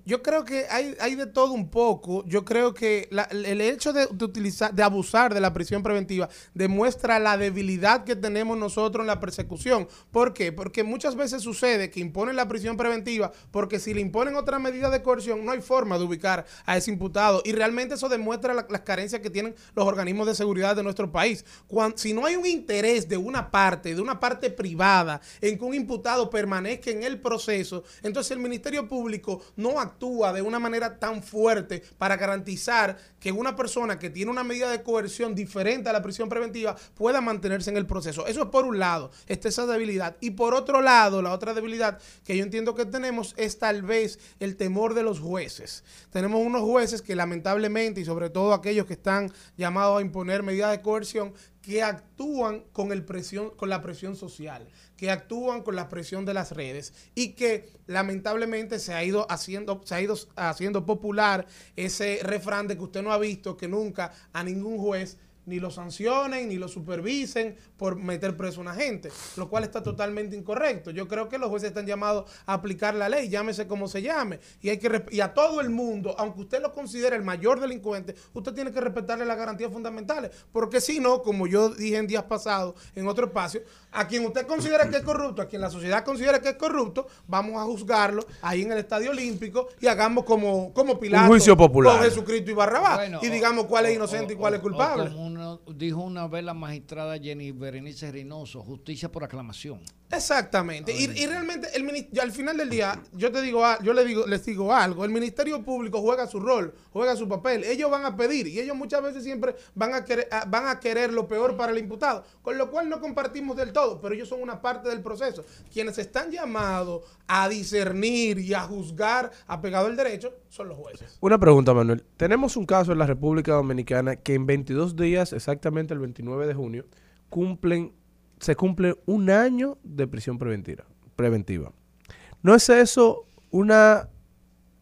Yo creo que hay, hay de todo un poco. Yo creo que el hecho de, utilizar, de abusar de la prisión preventiva demuestra la debilidad que tenemos nosotros en la persecución. ¿Por qué? Porque muchas veces sucede que imponen la prisión preventiva porque si le imponen otra medida de coerción no hay forma de ubicar a ese imputado. Y realmente eso demuestra la- las carencias que tienen los organismos de seguridad de nuestro país. Cuan- si no hay un interés de una parte, de una parte privada, en que un imputado permanezca en el proceso, entonces el Ministerio Público no actúa de una manera tan fuerte para garantizar que una persona que tiene una medida de coerción diferente a la prisión preventiva pueda mantenerse en el proceso. Eso es por un lado, está esa debilidad. Y por otro lado, la otra debilidad que yo entiendo que tenemos es tal vez el temor de los jueces. Tenemos unos jueces que lamentablemente, y sobre todo aquellos que están llamados a imponer medidas de coerción, que actúan con, el presión, con la presión social, que actúan con la presión de las redes y que lamentablemente se ha ido haciendo, se ha ido haciendo popular ese refrán de que usted no ha visto que nunca a ningún juez ni lo sancionen, ni lo supervisen por meter preso a una gente, lo cual está totalmente incorrecto. Yo creo que los jueces están llamados a aplicar la ley, llámese como se llame, y hay que y a todo el mundo, aunque usted lo considere el mayor delincuente, usted tiene que respetarle las garantías fundamentales, porque si no, como yo dije en días pasados en otro espacio, a quien usted considera que es corrupto, a quien la sociedad considera que es corrupto, vamos a juzgarlo ahí en el Estadio Olímpico y hagamos como como Pilato juicio popular. con Jesucristo y Barrabás Bueno, y digamos cuál es o- inocente y o- cuál es culpable. como uno dijo una vez la magistrada Jenny Berenice Reynoso, justicia por aclamación. Exactamente. Y, y realmente el al final del día, yo te digo, yo le digo, les digo algo. El Ministerio Público juega su rol, juega su papel. Ellos van a pedir y ellos muchas veces siempre van a querer, a- van a querer lo peor para el imputado, con lo cual no compartimos del todo, pero ellos son una parte del proceso. Quienes están llamados a discernir y a juzgar apegado al derecho son los jueces. Una pregunta, Manuel. Tenemos un caso en la República Dominicana que en 22 días, exactamente el 29 de junio, cumplen, se cumple un año de prisión preventiva. preventiva. ¿No es eso una,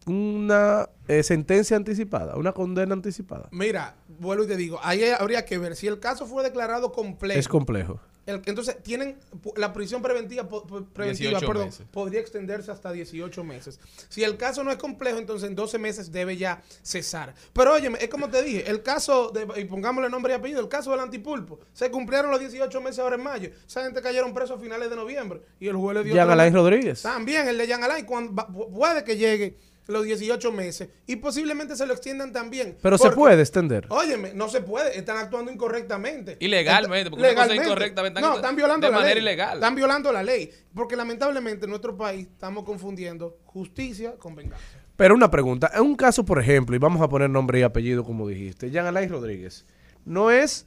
una eh, sentencia anticipada, una condena anticipada? Mira, vuelvo y te digo, ahí habría que ver si el caso fue declarado complejo. Es complejo. El- entonces, tienen la prisión preventiva, preventiva 18 perdón, podría extenderse hasta 18 meses. Si el caso no es complejo, entonces en 12 meses debe ya cesar. Pero óyeme, es como te dije, el caso, de, y pongámosle nombre y apellido, el caso del antipulpo, se cumplieron los 18 meses ahora en mayo. Esa gente cayeron presos a finales de noviembre y el juez le dio... Alain. Rodríguez. También el de Jean Alain, cuando, puede que llegue los 18 meses y posiblemente se lo extiendan también. Pero se puede extender. Óyeme, no se puede, están actuando incorrectamente. Ilegalmente, porque una cosa incorrectamente, No, están- están violando de la manera ley. ilegal. Están violando la ley. Porque lamentablemente en nuestro país estamos confundiendo justicia con venganza. Pero una pregunta, en un caso, por ejemplo, y vamos a poner nombre y apellido como dijiste, Jean Alain Rodríguez, ¿no es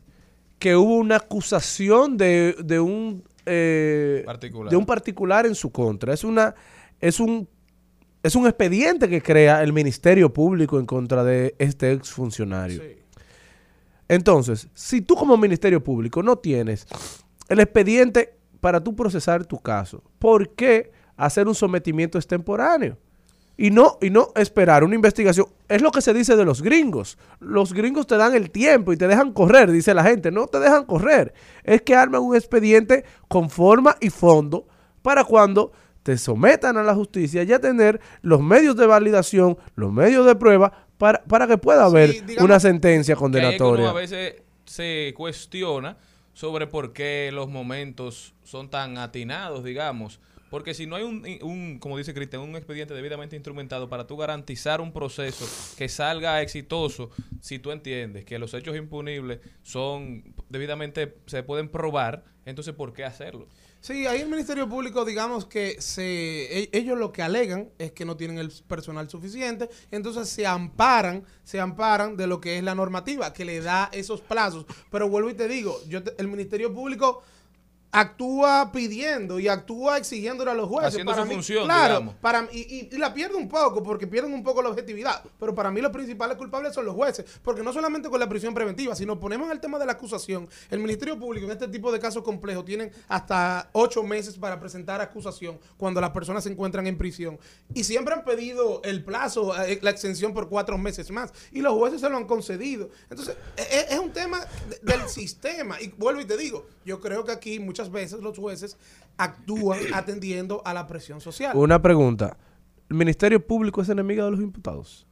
que hubo una acusación de, de un eh, Particular. de un particular en su contra? Es una es un es un expediente que crea el Ministerio Público en contra de este exfuncionario. Entonces, si tú como Ministerio Público no tienes el expediente para tú procesar tu caso, ¿por qué hacer un sometimiento extemporáneo? Y no, y no esperar una investigación. Es lo que se dice de los gringos. Los gringos te dan el tiempo y te dejan correr, dice la gente. No te dejan correr. Es que arman un expediente con forma y fondo para cuando te sometan a la justicia ya tener los medios de validación, los medios de prueba para, para que pueda haber digamos una sentencia que condenatoria. a veces se cuestiona sobre por qué los momentos son tan atinados, digamos. Porque si no hay un, un, como dice Cristian, un expediente debidamente instrumentado para tú garantizar un proceso que salga exitoso, si tú entiendes que los hechos impunibles son debidamente, se pueden probar, entonces ¿por qué hacerlo? Sí, ahí el Ministerio Público, digamos que se, e- ellos lo que alegan es que no tienen el personal suficiente, entonces se amparan, se amparan de lo que es la normativa, que le da esos plazos. Pero vuelvo y te digo, yo te- el Ministerio Público actúa pidiendo y actúa exigiéndole a los jueces. Haciendo para su mí, función, claro, digamos. para y, y- y la pierde un poco porque pierden un poco la objetividad. Pero para mí los principales culpables son los jueces, porque no solamente con la prisión preventiva, sino ponemos en el tema de la acusación. El Ministerio Público en este tipo de casos complejos tienen hasta ocho meses para presentar acusación cuando las personas se encuentran en prisión. Y siempre han pedido el plazo, eh, la extensión por cuatro meses más. Y los jueces se lo han concedido. Entonces, e- e- es, un tema de- del [LAUGHS] sistema. Y vuelvo y te digo, yo creo que aquí muchas veces los jueces actúan [COUGHS] atendiendo a la presión social. Una pregunta. ¿El Ministerio Público es enemigo de los imputados?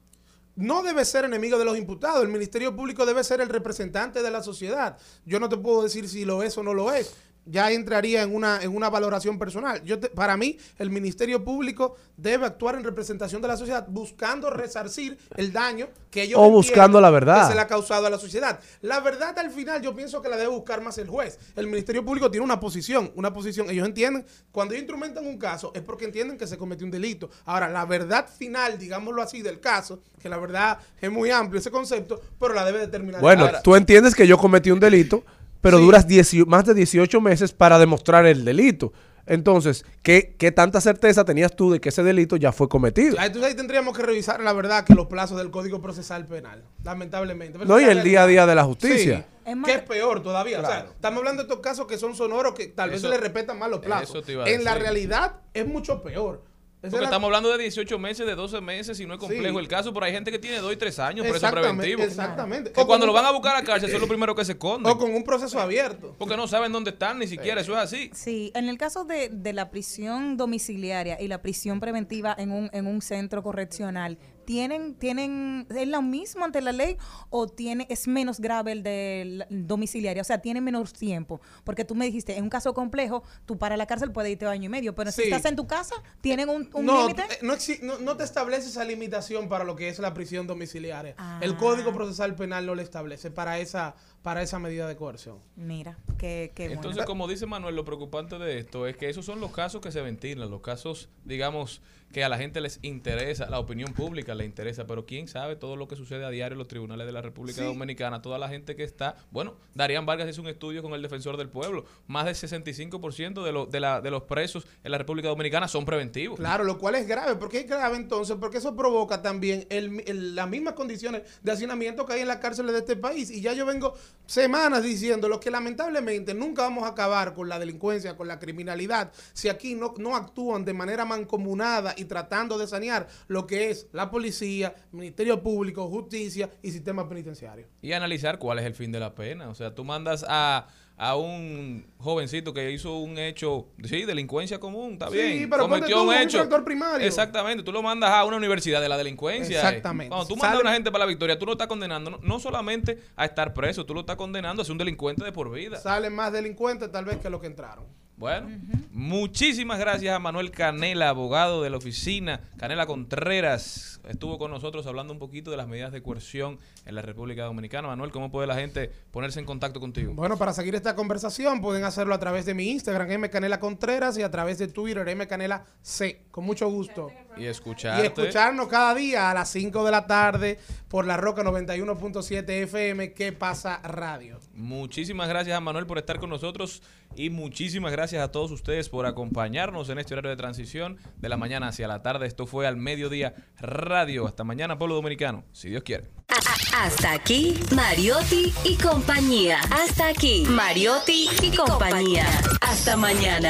no debe ser enemigo de los imputados. El Ministerio Público debe ser el representante de la sociedad. Yo no te puedo decir si lo es o no lo es. Ya entraría en una, en una valoración personal. Yo te- para mí, el Ministerio Público debe actuar en representación de la sociedad, buscando resarcir el daño que ellos O buscando la verdad. que se le ha causado a la sociedad. La verdad, al final, yo pienso que la debe buscar más el juez. El Ministerio Público tiene una posición, una posición. Ellos entienden, cuando ellos instrumentan un caso, es porque entienden que se cometió un delito. Ahora, la verdad final, digámoslo así, del caso, que la verdad es muy amplio ese concepto, pero la debe determinar. Bueno, tú entiendes que yo cometí un delito, pero Sí. duras 18 más de 18 meses para demostrar el delito. Entonces, ¿qué, ¿qué tanta certeza tenías tú de que ese delito ya fue cometido? Ahí, entonces ahí tendríamos que revisar la verdad que los plazos del Código Procesal Penal, lamentablemente. Pero No, y el día a día de la justicia. Sí, Es más- que es peor todavía. O sea, estamos hablando de estos casos que son sonoros que tal vez se les respetan más los plazos. eso te iba a En la realidad es mucho peor. Porque es estamos hablando de 18 meses, de 12 meses, y no es complejo Sí. el caso, pero hay gente que tiene 2 y 3 años preso preventivo. exactamente. Que O cuando con lo un- van a buscar a la cárcel son los [LAUGHS] primeros que se esconden. O con un proceso abierto. Porque no saben dónde están ni siquiera, eso es así. Sí, en el caso de, de la prisión domiciliaria y la prisión preventiva en un, en un centro correccional, ¿tienen, tienen, es lo mismo ante la ley o tiene, es menos grave el de domiciliaria? O sea, tiene menos tiempo. Porque tú me dijiste, en un caso complejo, tú para la cárcel puedes irte año y medio, pero si estás en tu casa, ¿tienen un, un no, límite? eh, no, no- no te establece esa limitación para lo que es la prisión domiciliaria. Ah. El Código Procesal Penal no le establece para esa, para esa medida de coerción. Mira, qué, qué bueno. Entonces, como dice Manuel, lo preocupante de esto es que esos son los casos que se ventilan, los casos, digamos, que a la gente les interesa, la opinión pública le interesa, pero quién sabe todo lo que sucede a diario en los tribunales de la República Sí. Dominicana, toda la gente que está, bueno, Darían Vargas hizo un estudio con el defensor del pueblo, más del 65% de, los de, la, de los presos en la República Dominicana son preventivos. Claro, lo cual es grave. ¿Por qué es grave entonces? Porque eso provoca también el- el- las mismas condiciones de hacinamiento que hay en las cárceles de este país. Y ya yo vengo semanas diciendo lo que lamentablemente nunca vamos a acabar con la delincuencia, con la criminalidad, si aquí no, no actúan de manera mancomunada y tratando de sanear lo que es la policía, Ministerio Público, justicia y sistema penitenciario. y analizar cuál es el fin de la pena. O sea, tú mandas a, a un jovencito que hizo un hecho, sí, delincuencia común, está Sí, bien. pero cometió tú un un hecho. infractor primario. Exactamente, tú lo mandas a una universidad de la delincuencia. Exactamente. Cuando tú mandas Sale- a una gente para la victoria, tú lo estás condenando no, no solamente a estar preso, tú lo estás condenando a ser un delincuente de por vida. Salen más delincuentes tal vez que los que entraron. Bueno, muchísimas gracias a Manuel Canela, abogado de la oficina Canela Contreras. Estuvo con nosotros hablando un poquito de las medidas de coerción en la República Dominicana. Manuel, ¿cómo puede la gente ponerse en contacto contigo? Bueno, para seguir esta conversación pueden hacerlo a través de mi Instagram, Mcanela Contreras, y a través de Twitter, Mcanela C. Con mucho gusto. Y Y escucharte. escucharnos cada día a las 5 de la tarde por la Roca 91.7 FM, que pasa radio. Muchísimas gracias a Manuel por estar con nosotros y muchísimas gracias a todos ustedes por acompañarnos en este horario de transición de la mañana hacia la tarde. Esto fue al mediodía radio. Hasta mañana, pueblo dominicano, si Dios quiere. Hasta aquí, Mariotti y compañía. Hasta aquí, Mariotti y compañía. Hasta mañana.